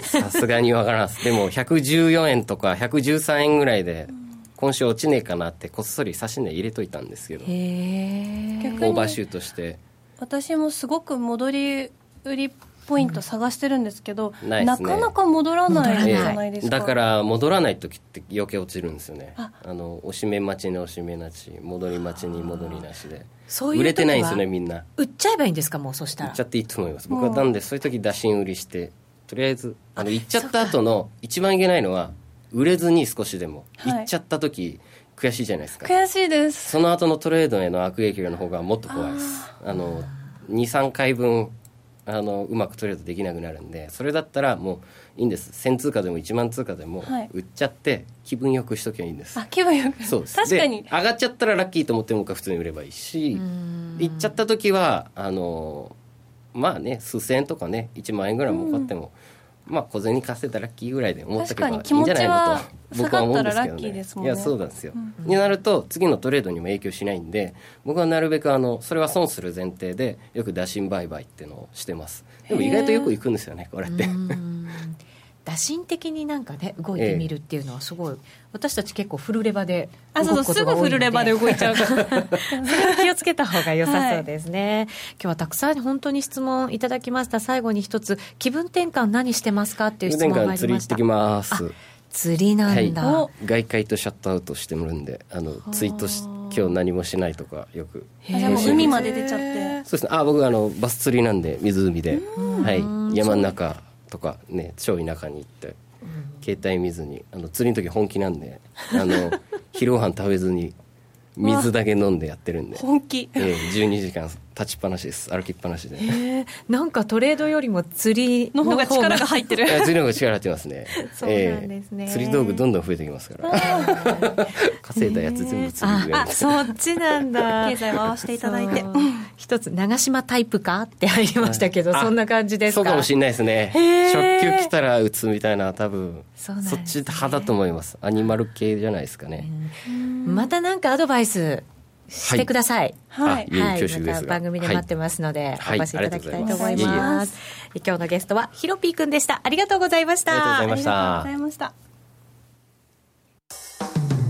さすがに分からんです。でも114円とか113円ぐらいで、うん今週落ちねえかなってこっそり指し値入れといたんですけどオーバーシュートして。私もすごく戻り売りポイント探してるんですけど、うんなね、なかなか戻らないじゃないですか、だから戻らない時って余計落ちるんですよね。あ。のおしめ待ちにおしめなし戻り待ちに戻りなしで。売れてないんですよねみんな。売っちゃえばいいんですかもうそしたら。売っちゃっていいと思います。僕はなんでそういう時打診売りしてとりあえずあの行っちゃった後の一番いけないのは売れずに少しでも。行っちゃった時、悔しいじゃないですか。悔しいです。その後のトレードへの悪影響の方がもっと怖いです。あの23回分あのうまくトレードできなくなるんでそれだったらもういいんです。1000通貨でも1万通貨でも売っちゃって気分よくしときゃいいんです、あ気分よく。そうです。確かに。上がっちゃったらラッキーと思ってもう一回普通に売ればいいし行っちゃった時はあのまあね数千円とかね1万円ぐらい儲かっても、うん、まあ小銭稼いだらラッキーぐらいで思ってけばいいんじゃないのと僕は思うんですけどね、ね、いやそうなんですよ、うん、になると次のトレードにも影響しないんで僕はなるべくあのそれは損する前提でよく打診売買っていうのをしてます。でも意外とよく行くんですよねこれって 打診的になんかね動いてみるっていうのはすごい、ええ、私たち結構フルレバであそうそうすぐフルレバで動いちゃう。から気をつけた方が良さそうですね、はい、今日はたくさん本当に質問いただきました。最後に一つ気分転換何してますかっていう質問がありました。釣り行ってきます。釣りなんだ、はい、外界とシャットアウトしてもらうんであのツイートし今日何もしないとかよく海まで出ちゃって。そうですね。あ僕あのバス釣りなんで湖で、はい、山の中とかね超田舎に行って携帯見ずにあの釣りの時本気なんであの 昼ご飯食べずに水だけ飲んでやってるんで。本気、えー、12時間立ちっぱなしです。歩きっぱなしで、えー、なんかトレードよりも釣りの方が力が入ってる。釣りの方が力入ってますね。そうなんですね、えー、釣り道具どんどん増えてきますから。稼いだやつ全部釣り上あそっちなんだ。経済回していただいて一つ長島タイプかって入りましたけど、そんな感じですか？そうかもしれないですね。初級来たら打つみたいな多分そ,、ね、そっち派だと思います。アニマル系じゃないですかね。またなんかアドバイスしてください。はい。はい。また番組で待ってますので、お越しいただきたいと思います。今日のゲストはヒロピーくんでした。ありがとうございました。ありがとうございました。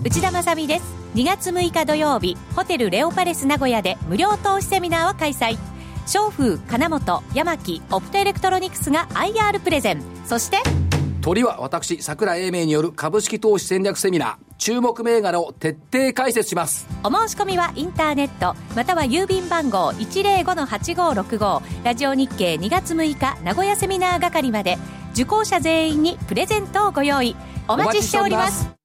内田まさです。2月6日土曜日、ホテルレオパレス名古屋で無料投資セミナーを開催。商風、金本、山木、オプトエレクトロニクスが IR プレゼン。そして、鳥は私、桜英明による株式投資戦略セミナー。注目銘柄を徹底解説しますお申し込みはインターネットまたは郵便番号105-8565ラジオ日経2月6日名古屋セミナー係まで受講者全員にプレゼントをご用意お待ちしております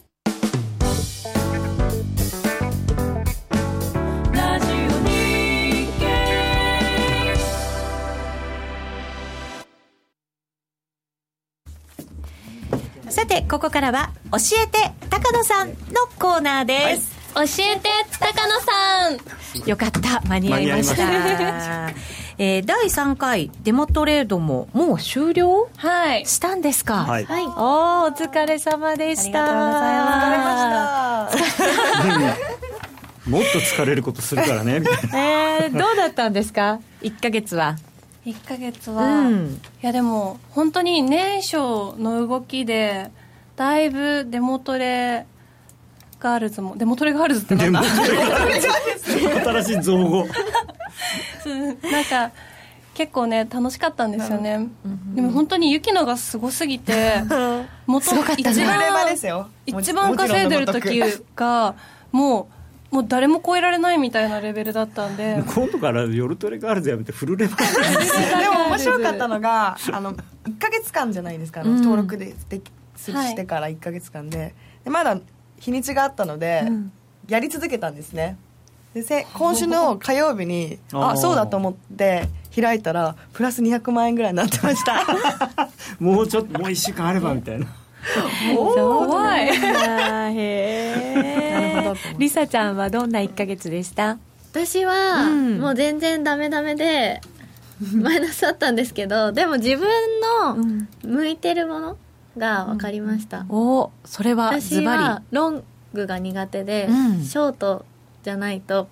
さてここからは教えて高野さんのコーナーです、はい、教えて高野さん。よかった。間に合いました。えー、第3回デモトレードももう終了、はい、したんですか？はい、おお疲れ様でした。ありがとうございました もっと疲れることするからね。みたいなえー、どうだったんですか？1か月は1か月は、うん、いやでも本当に年初の動きでだいぶデモトレガールズもデモトレガールズってなんだ？新しい造語。なんか結構ね楽しかったんですよね、でも本当に雪乃がすごすぎて 元一番一番稼いでる時がもうもう誰も超えられないみたいなレベルだったんで。今度から夜トレガールズやめてフルレバでも面白かったのが あの1か月間じゃないですか、うん、登録ででしてから1か月間で。でまだ日にちがあったので、うん、やり続けたんですね。でせ今週の火曜日にあそうだと思って開いたらプラス200万円ぐらいになってました。もうちょっともう1週間あればみたいな怖い。へえりさちゃんはどんな1か月でした？私は、もう全然ダメダメでマイナスだったんですけどでも自分の向いてるものが分かりました、うん、おそれはズバリ。ロングが苦手で、うん、ショートじゃないと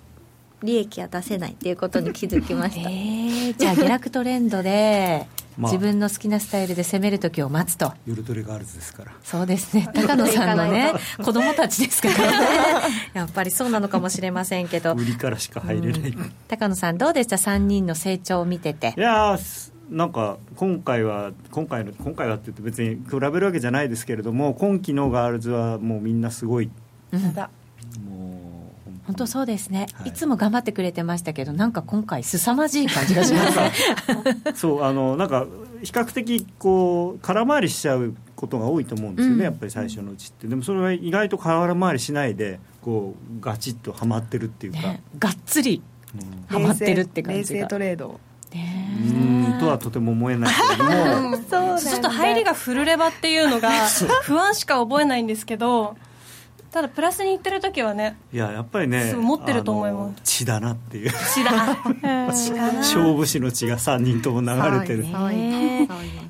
利益は出せないっていうことに気づきました、えー、じゃあ下落トレンドで自分の好きなスタイルで攻める時を待つと。夜トレガールズですから。そうですね。高野さんのね子供たちですからね。やっぱりそうなのかもしれませんけど。売りからしか入れない、うん、高野さんどうでした？3人の成長を見てて。いやなんか今回は今回の今回はって言って別に比べるわけじゃないですけれども今期のガールズはもうみんなすごい、うん、本当そうですね、はい、いつも頑張ってくれてましたけどなんか今回凄まじい感じがします そうあのなんか比較的こう空回りしちゃうことが多いと思うんですよね、うん、やっぱり最初のうちって。でもそれは意外と空回りしないでこうガチッとはまってるっていうか、ね、がっつりはまってるって感じが。冷静トレード。うんとはとても思えないけども。そうちょっと入りがフルレバっていうのが 不安しか覚えないんですけどただプラスにいってる時はねいややっぱりね持ってると思います。血だなっていう。血だ。勝負師の血が3人とも流れてる。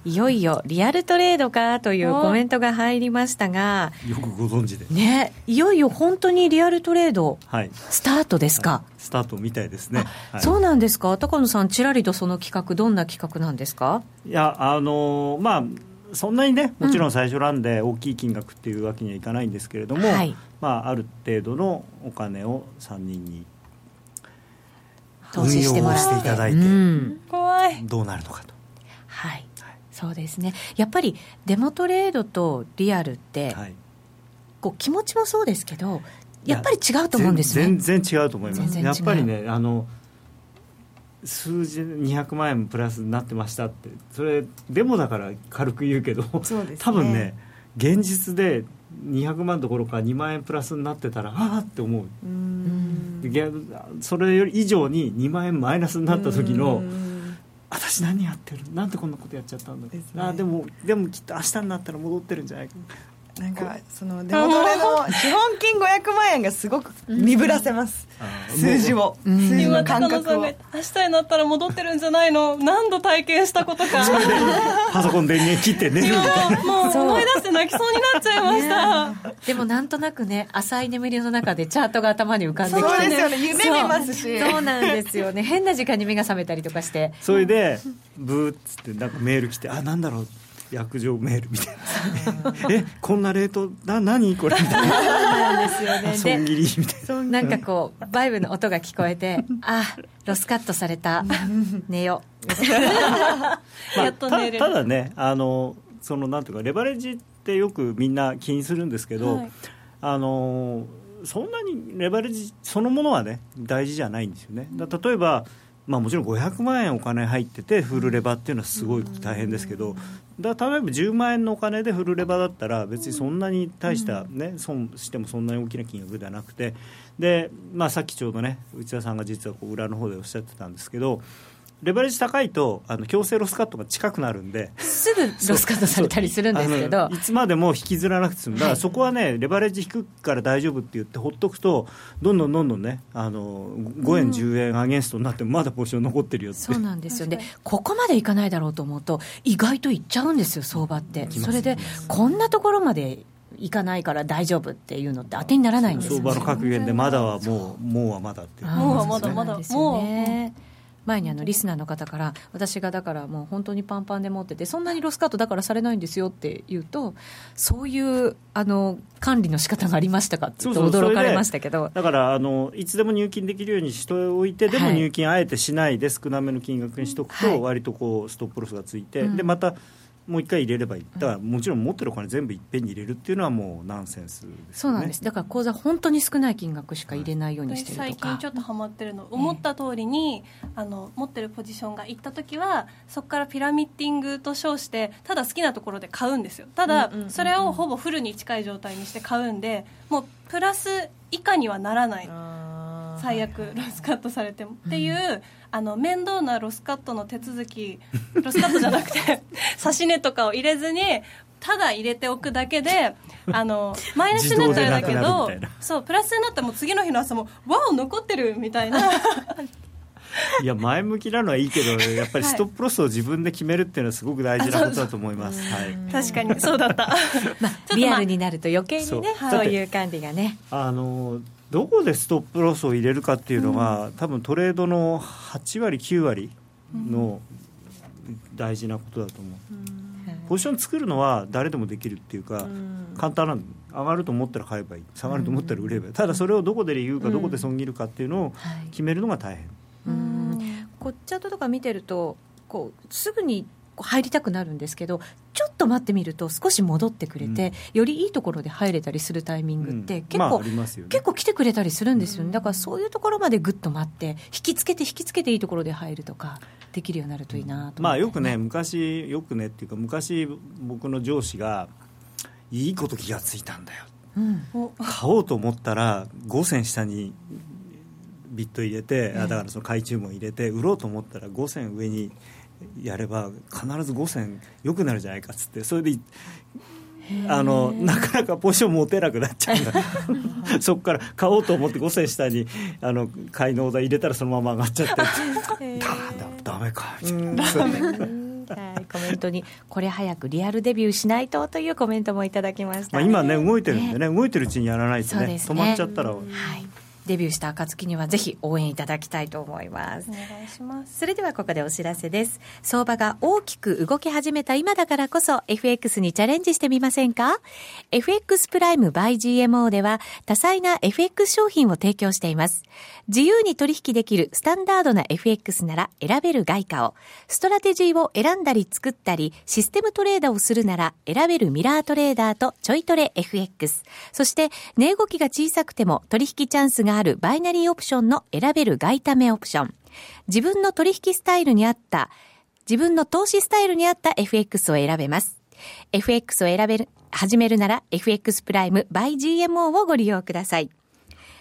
いよいよリアルトレードかというコメントが入りましたがよくご存知で。ねいよいよ本当にリアルトレード、はい、スタートですか、はい、スタートみたいですね、はい、そうなんですか？高野さんちらりとその企画どんな企画なんですか？いやあのまあそんなにねもちろん最初なんで大きい金額っていうわけにはいかないんですけれども、はい、まあ、ある程度のお金を3人に投資してもらって。いただいて、うん、怖い。どうなるのかと。はい、はい、そうですね。やっぱりデモトレードとリアルって、はい、こう気持ちもそうですけどやっぱり違うと思うんですね。全然違うと思います。やっぱりねあの数字200万円プラスになってましたって。それデモだから軽く言うけど、ね、多分ね現実で200万どころか2万円プラスになってたらああって思う。それより以上に2万円マイナスになった時の私何やってる？なんでこんなことやっちゃったんだ、ね、あでもでもきっと明日になったら戻ってるんじゃないかなんかそのデモトレの資本金500万円がすごく鈍らせます、数字を、数字の感覚を。明日になったら戻ってるんじゃないの？何度体験したことか。パソコン電源切って寝るみたいなも う。思い出して泣きそうになっちゃいました。でもなんとなくね浅い眠りの中でチャートが頭に浮かんできて。そうですよね。夢見ますし。そう。なんですよね。変な時間に目が覚めたりとかして。それでブーっつってなんかメール来てあなんだろう約定メールみたいな。えこんなレートな何これ？みたいな。なんですよね。損切りみたいな。なんかこうバイブの音が聞こえてあロスカットされた。寝よ まあ、たただねあのそのなんていうかレバレッジってよくみんな気にするんですけど、はい、あのそんなにレバレッジそのものはね大事じゃないんですよね。例えばまあ、もちろん500万円お金入っててフルレバっていうのはすごい大変ですけどだ例えば10万円のお金でフルレバだったら別にそんなに大したね、損してもそんなに大きな金額ではなくてで、まあ、さっきちょうどね内田さんが実はこう裏の方でおっしゃってたんですけどレバレッジ高いとあの強制ロスカットが近くなるんで。すぐロスカットされたりするんですけど。いつまでも引きずらなくて済むだからそこはねレバレッジ低くから大丈夫って言ってほっとくとどんどんどんどんねあの5円、10円アゲンストになってもまだポジション残ってるよって。そうなんですよ。ねここまでいかないだろうと思うと意外といっちゃうんですよ相場って、ね、それでこんなところまでいかないから大丈夫っていうのって当てにならないんですよ、ね、相場の格言でまだはもうもうはまだっていう、もうはまだまだ。もう前にあのリスナーの方から私がだからもう本当にパンパンで持っててそんなにロスカットだからされないんですよって言うとそういうあの管理の仕方がありましたかって驚かれましたけど。だからあのいつでも入金できるようにしておい。てでも入金あえてしないで少なめの金額にしとくと割とこうストップロスがついて、でまたもう一回入れればいい。だからもちろん持ってるお金全部いっぺんに入れるっていうのはもうナンセンス、ね、そうなんです。だから口座本当に少ない金額しか入れないようにしてるとか、最近ちょっとハマってるの。思った通りに、あの持ってるポジションがいった時はそこからピラミッティングと称してただ好きなところで買うんですよ。ただ、それをほぼフルに近い状態にして買うんでもうプラス以下にはならない最悪ロスカットされても、っていうあの面倒なロスカットの手続き ロスカットじゃなくて 指し値とかを入れずにただ入れておくだけであの マイナスになったらだけどそうプラスになったらもう次の日の朝もわお残ってるみたいな。いや前向きなのはいいけどやっぱりストップロスを自分で決めるっていうのはすごく大事なことだと思います、はい、確かにそうだった、まあ、リアルになると余計にねそう。いう管理がね。あのどこでストップロスを入れるかっていうのが、うん、多分トレードの8割9割の大事なことだと思う、うん、ポジション作るのは誰でもできるっていうか、うん、簡単なん上がると思ったら買えばいい。下がると思ったら売ればいい、ただそれをどこで言うかどこで損切るかっていうのを決めるのが大変、うん、こっチャートとか見てるとこうすぐに入りたくなるんですけどちょっと待ってみると少し戻ってくれて、うん、よりいいところで入れたりするタイミングって結構、うんまあね、結構来てくれたりするんですよね。だからそういうところまでぐっと待って引きつけて引きつけていいところで入るとかできるようになるといいなと、まあ、よくね昔よくねっていうか昔僕の上司がいいこと気がついたんだよ。うん、買おうと思ったら5銭下にビット入れて、だからその買い注文入れて売ろうと思ったら5銭上にやれば必ず5銭良くなるじゃないかっつってそれであのなかなかポジション持てなくなっちゃうんだ。そこから買おうと思って5銭下にあの買いのオーダー入れたらそのまま上がっちゃって。だだめかみたいな。はい、コメントに、これ早くリアルデビューしないとというコメントもいただきました、ね、まあ、今ね、動いてるんでね、動いてるうちにやらないとね、ね。止まっちゃったら。はいデビューした暁にはぜひ応援いただきたいと思います。お願いします。それではここでお知らせです。相場が大きく動き始めた今だからこそ FX にチャレンジしてみませんか？FX プライム by GMO では多彩な FX 商品を提供しています。自由に取引できるスタンダードな FX なら選べる外貨をストラテジーを選んだり作ったりシステムトレードをするなら選べるミラートレーダーとちょいトレ FX そして値動きが小さくても取引チャンスがあるあるバイナリーオプションの選べる外為オプション。自分の取引スタイルに合った、自分の投資スタイルに合った FX を選べます。FX を選べる、始めるなら FX プライム by GMO をご利用ください。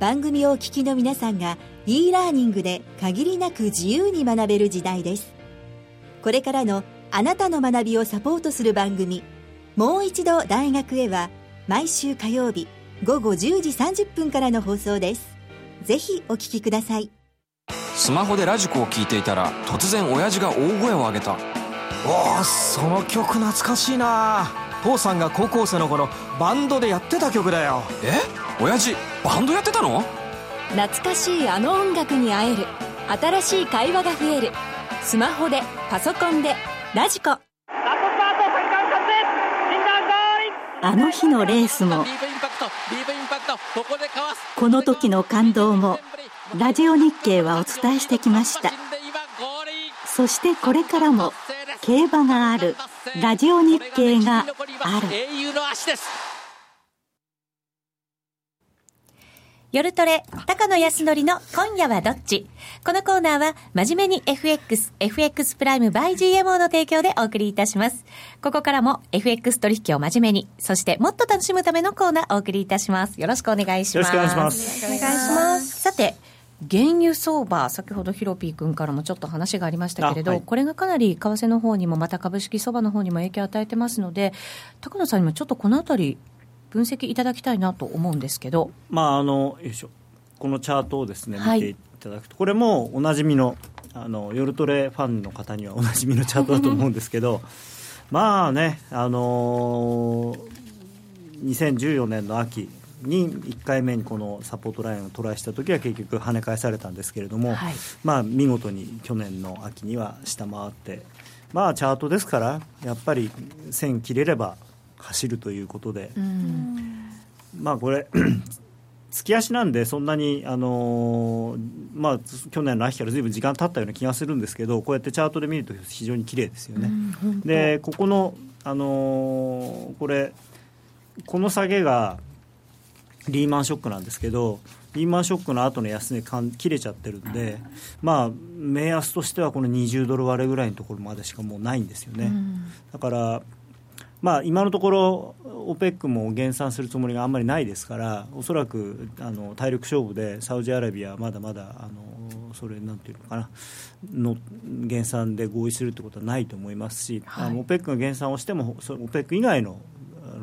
番組をお聞きの皆さんが e ラーニングで限りなく自由に学べる時代です。これからのあなたの学びをサポートする番組もう一度大学へは毎週火曜日午後10時30分からの放送です。ぜひお聞きください。スマホでラジコを聞いていたら突然親父が大声を上げた。おおその曲懐かしいな父さんが高校生の頃バンドでやってた曲だよ。え？親父バンドやってたの？懐かしいあの音楽に会える。新しい会話が増える。スマホでパソコンでラジコ。あの日のレースもこの時の感動もラジオ日経はお伝えしてきましたそしてこれからも競馬があるラジオ日経がある夜トレ、高野康則の今夜はどっち？このコーナーは、真面目に FX、FX プライム by GMO の提供でお送りいたします。ここからも FX 取引を真面目に、そしてもっと楽しむためのコーナーお送りいたします。よろしくお願いします。よろしくお願いします。お願いします。さて、原油相場、先ほどヒロピー君からもちょっと話がありましたけれど、はい、これがかなり為替の方にも、また株式相場の方にも影響を与えてますので、高野さんにもちょっとこのあたり、分析いただきたいなと思うんですけど、まあ、あのよいしょ。このチャートをですね、見ていただくと、これもおなじみのあの夜トレファンの方にはおなじみのチャートだと思うんですけど まあね、あのー、2014年の秋に1回目にこのサポートラインをトライした時は結局跳ね返されたんですけれども、はい、まあ見事に去年の秋には下回ってまあチャートですからやっぱり線切れれば走るということで、まあこれ 月足なんでそんなに、あのー、まあ、去年の秋からずいぶん時間経ったような気がするんですけどこうやってチャートで見ると非常に綺麗ですよね。でここの、あのー、これこの下げがリーマンショックなんですけどリーマンショックの後の安値かん切れちゃってるんで、まあ、目安としてはこの20ドル割れぐらいのところまでしかもうないんですよね。だからまあ、今のところ、OPEC も減産するつもりがあんまりないですから、おそらくあの体力勝負でサウジアラビアはまだまだあのそれなんていうのかなの減産で合意するってことはないと思いますし、はい、OPEC が減産をしても OPEC 以外の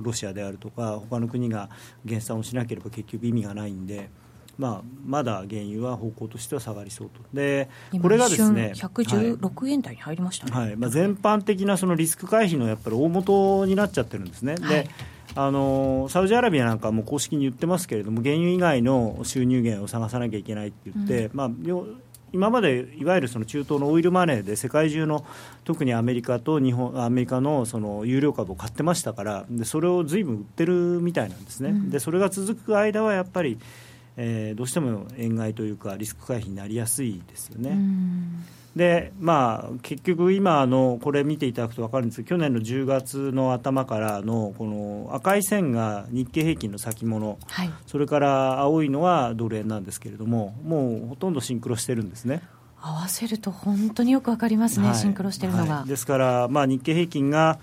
ロシアであるとか他の国が減産をしなければ結局意味がないんで。まあ、まだ原油は方向としては下がりそうと、でこれがですね116円台に入りましたね、はいまあ、全般的なそのリスク回避のやっぱり大元になっちゃってるんですね。であのサウジアラビアなんかも公式に言ってますけれども原油以外の収入源を探さなきゃいけないって言って、うん、まあ、今までいわゆるその中東のオイルマネーで世界中の特にアメリカと日本アメリカのその有料株を買ってましたからでそれをずいぶん売ってるみたいなんですね、うん、でそれが続く間はやっぱり、えー、どうしても円買いというかリスク回避になりやすいですよね。うんでまあ、結局、今のこれ見ていただくと分かるんですけど去年の10月の頭からのこの赤い線が日経平均の先物、はい、それから青いのはドル円なんですけれどももうほとんどシンクロしてるんですね。合わせると本当によく分かりますね、はい、シンクロしてるのが。はい、ですから、まあ、日経平均が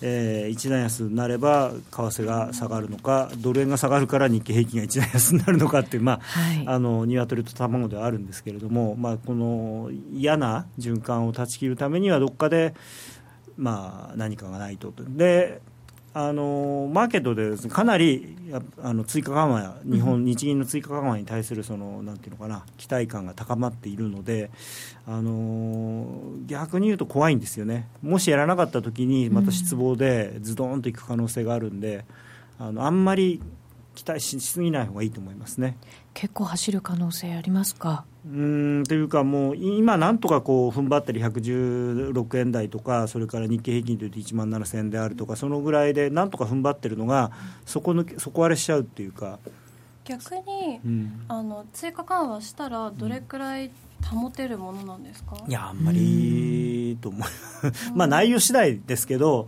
えー、一段安になれば為替が下がるのかドル円が下がるから日経平均が一段安になるのかっていう、まあはい、あの鶏と卵ではあるんですけれども、まあ、この嫌な循環を断ち切るためにはどっかで、まあ、何かがないと。であのマーケットでかなりあの追加緩和日本、日銀の追加緩和に対するそのなんていうのかな期待感が高まっているので、あの逆に言うと怖いんですよね。もしやらなかった時にまた失望でズドンといく可能性があるんで、あのあんまり期待しすぎない方がいいと思いますね結構走る可能性ありますか？うんというか、もう今、なんとかこう踏ん張ったり116円台とか、それから日経平均というと1万7000円であるとか、そのぐらいでなんとか踏ん張ってるのが、底抜け底割れしちゃうっていうか。逆に、うん、あの追加緩和したら、どれくらい保てるものなんですか、いや、あんまりと思う、まあ内容次第ですけど、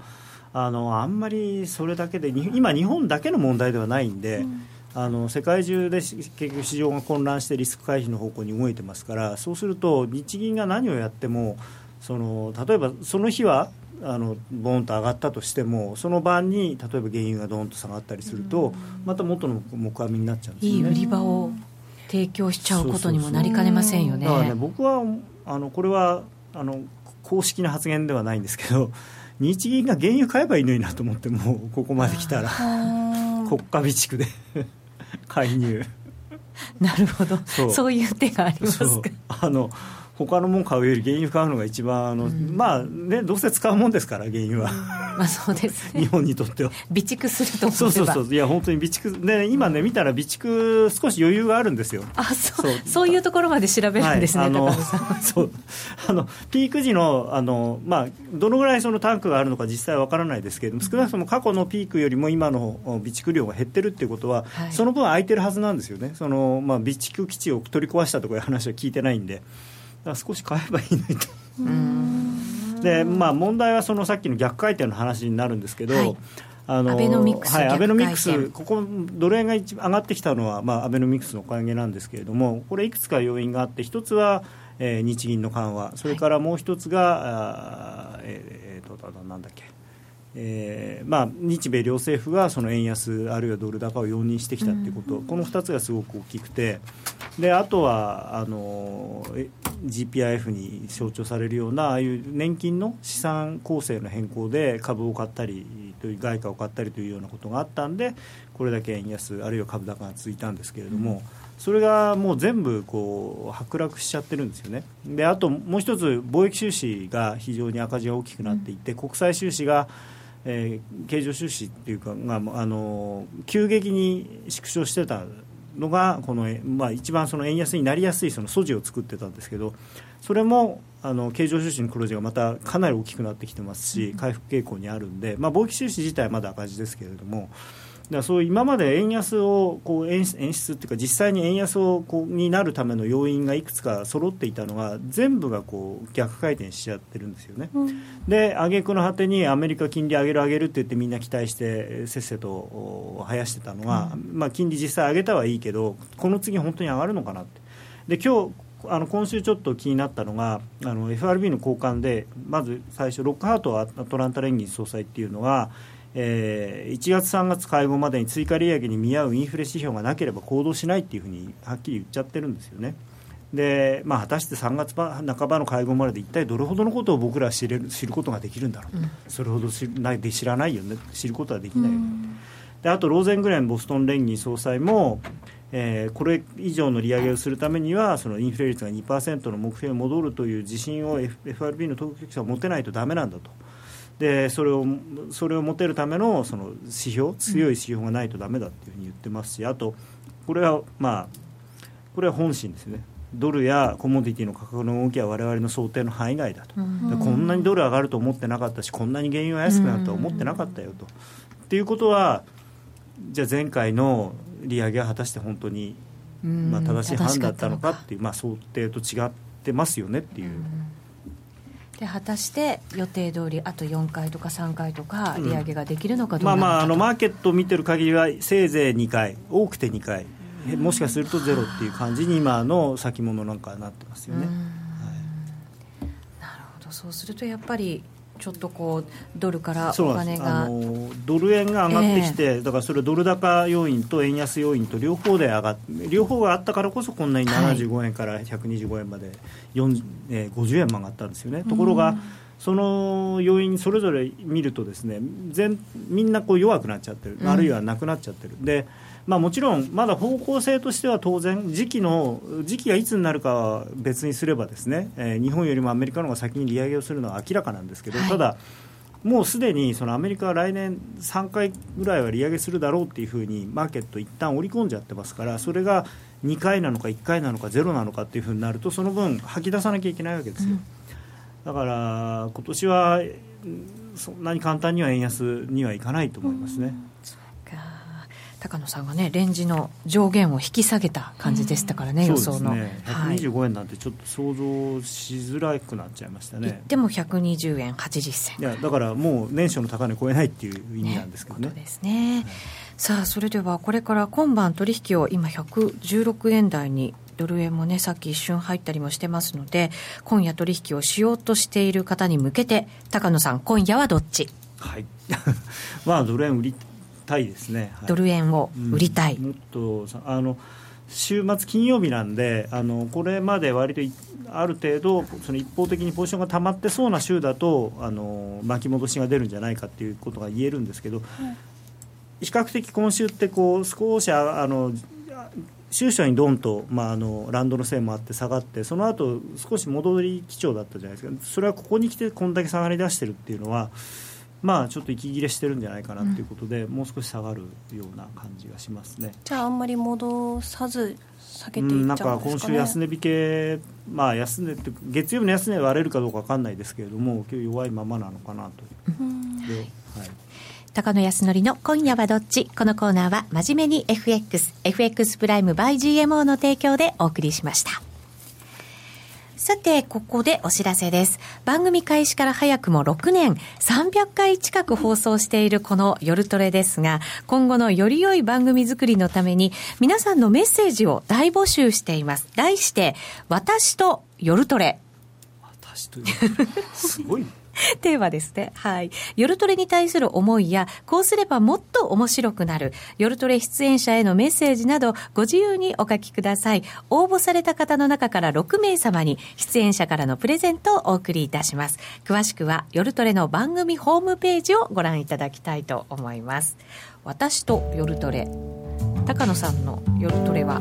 あのあんまりそれだけで今、日本だけの問題ではないんで、うん、あの世界中で結局市場が混乱してリスク回避の方向に動いてますからそうすると日銀が何をやってもその例えばその日はあのボンと上がったとしてもその晩に例えば原油がドンと下がったりすると、また元の木阿弥になっちゃうんですね、いい売り場を提供しちゃうことにもなりかねませんよね。だからね僕はあのこれはあの公式な発言ではないんですけど日銀が原油買えばいいのになと思ってもうここまで来たら。国家備蓄で介入。なるほど。そう。いう手がありますか。あの他のもの買うより原油買うのが一番あの、うん、まあねどうせ使うもんですから原油は、まあそうですね。日本にとっては。備蓄するとそうそうそう。いや本当に備蓄。で今ね見たら備蓄少し余裕があるんですよ。あそう。そう。いうところまで調べるんですね、はい、あのそう。あのピーク時のあのまあどのぐらいそのタンクがあるのか実際は分からないですけれども少なくとも過去のピークよりも今の備蓄量が減ってるっていうことは、はい、その分空いてるはずなんですよね。その、まあ、備蓄基地を取り壊したとかいう話は聞いてないんで。少し買えばいいのにと。でまあ、問題はそのさっきの逆回転の話になるんですけど、はい、あのアベノミクス、はい、アベノミクス、ここ、ドル円が一番上がってきたのは、まあ、アベノミクスのおかげなんですけれども、これ、いくつか要因があって、一つは、えー、日銀の緩和、それからもう一つが、はい、えー、えー、となんだっけ、えーまあ、日米両政府がその円安、あるいはドル高を容認してきたということ、この2つがすごく大きくて、であとはあの GPIF に象徴されるようなああいう年金の資産構成の変更で株を買ったりという外貨を買ったりというようなことがあったんでこれだけ円安あるいは株高が続いたんですけれども、うん、それがもう全部こう剥落しちゃってるんですよね。であともう一つ貿易収支が非常に赤字が大きくなっていて、うん、国際収支がえー、経常収支っていうかがあの急激に縮小してたのがこの、まあ、一番その円安になりやすいその素地を作ってたんですけどそれもあの経常収支の黒字がまたかなり大きくなってきてますし回復傾向にあるんで、まあ、貿易収支自体はまだ赤字ですけれどもだそう今まで円安をこう演演出っていうか実際に円安をこうになるための要因がいくつか揃っていたのが全部がこう逆回転しちゃってるんですよね。うん、で挙句の果てにアメリカ金利上げる上げるって言ってみんな期待してせっせと生やしてたのが、うん、まあ、金利実際上げたはいいけどこの次本当に上がるのかなって。で今日あの今週ちょっと気になったのがあの FRB の高官でまず最初ロックハートアトランタ連銀総裁っていうのがえー、1月、3月会合までに追加利上げに見合うインフレ指標がなければ行動しないっていうふうにはっきり言っちゃってるんですよね。でまあ、果たして3月半ばの会合までで一体どれほどのことを僕らは知れる知ることができるんだろう、うん、それほど知ないで知らないよね。知ることはできないよね、であとローゼングレンボストン連銀総裁も、えー、これ以上の利上げをするためにはそのインフレ率が2%の目標に戻るという自信を FRB の当局者は持てないとだめなんだと。でそれをそれを持てるためのその指標強い指標がないとだめだっていうふうに言ってますしあとこれはまあこれは本心ですね。ドルやコモディティの価格の動きは我々の想定の範囲外だと、こんなにドル上がると思ってなかったしこんなに原油が安くなるとは思ってなかったよと。っていうことはじゃあ前回の利上げは果たして本当に、まあ、正しい判断だったのかっていう、まあ、想定と違ってますよねっていう。で果たして予定通りあと4回とか3回とか利上げができるのかどうか、うん、まあまああのマーケットを見てる限りはせいぜい2回多くて2回もしかするとゼロっていう感じに今の先物なんかなってますよね、はい、なるほど。そうするとやっぱりちょっとこうドルからお金が。ドル円が上がってきて、えー、だからそれドル高要因と円安要因と両方で上がって両方があったからこそこんなに75円から125円まで、4えー、50円も上がったんですよね。ところが、その要因それぞれ見るとですね全みんなこう弱くなっちゃってる、あるいはなくなっちゃってる。でまあ、もちろんまだ方向性としては当然時期の時期がいつになるかは別にすればですね、えー、日本よりもアメリカの方が先に利上げをするのは明らかなんですけど、はい、ただもうすでにそのアメリカは来年3回ぐらいは利上げするだろうっていうふうにマーケット一旦織り込んじゃってますからそれが2回なのか1回なのかゼロなのかっていうふうになるとその分吐き出さなきゃいけないわけですよ、うん、だから今年はそんなに簡単には円安にはいかないと思いますね。うん高野さんがねレンジの上限を引き下げた感じでしたからね、予想の、ね、125円なんてちょっと想像しづらくなっちゃいましたね。でも120円80銭。いやだからもう年初の高値超えないっていう意味なんですけどね。ねですね、はい、さあそれではこれから今晩取引を今116円台にドル円もねさっき一瞬入ったりもしてますので今夜取引をしようとしている方に向けて高野さん今夜はどっち？はい。まあドル円売りたいですね、はい、ドル円を売りたい、うん、もっとあの週末金曜日なんであのこれまで割とある程度その一方的にポジションが溜まってそうな週だとあの巻き戻しが出るんじゃないかっていうことが言えるんですけど、比較的今週ってこう少しあの終初にドンと、まあ、あのランドのせいもあって下がってその後少し戻り基調だったじゃないですか。それはここに来てこんだけ下がりだしてるっていうのはまあちょっと息切れしてるんじゃないかなということで、うん、もう少し下がるような感じがしますね。じゃああんまり戻さず下げていっちゃうんですか、ね、なんか今週安値引けまあ安値って月曜日の安値割れるかどうか分かんないですけれども今日弱いままなのかなという、はい、高野康則の今夜はどっち？このコーナーは真面目に FX FX プライム by GMO の提供でお送りしましたさて、ここでお知らせです。番組開始から早くも6年、300回近く放送しているこの夜トレですが、今後のより良い番組作りのために、皆さんのメッセージを大募集しています。題して、私と夜トレ。私と夜トレ。すごい、ね テーマですね。はい。夜トレに対する思いや、こうすればもっと面白くなる、夜トレ出演者へのメッセージなど、ご自由にお書きください。応募された方の中から6名様に、出演者からのプレゼントをお送りいたします。詳しくは、夜トレの番組ホームページをご覧いただきたいと思います。私と夜トレ。高野さんの夜トレは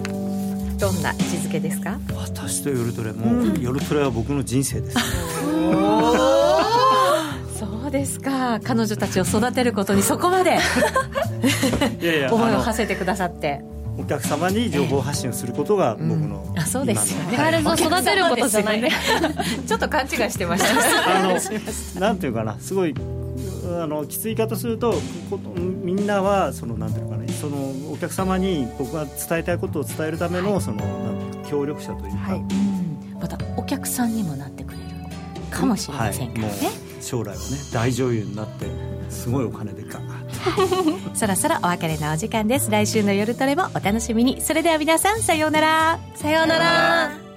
どんな位置づけですか？私と夜トレも、うん、夜トレは僕の人生です そうですか。彼女たちを育てることにそこまで。いやいや思いを馳せてくださって。お客様に情報発信をすることが僕の、うん、あそうですよね、はい、育てることじゃない。ね。ちょっと勘違いしてましたあの なんていうかなすごいあのきつい言い方するとみんなはそのなんていうかねそのお客様に僕が伝えたいことを伝えるための、はい、その協力者というか、はい、またお客さんにもなってくれるかもしれませんからね、はい、将来はね大女優になってすごいお金でガー そろそろお別れのお時間です。来週の夜トレもお楽しみに。それでは皆さんさようなら。さようなら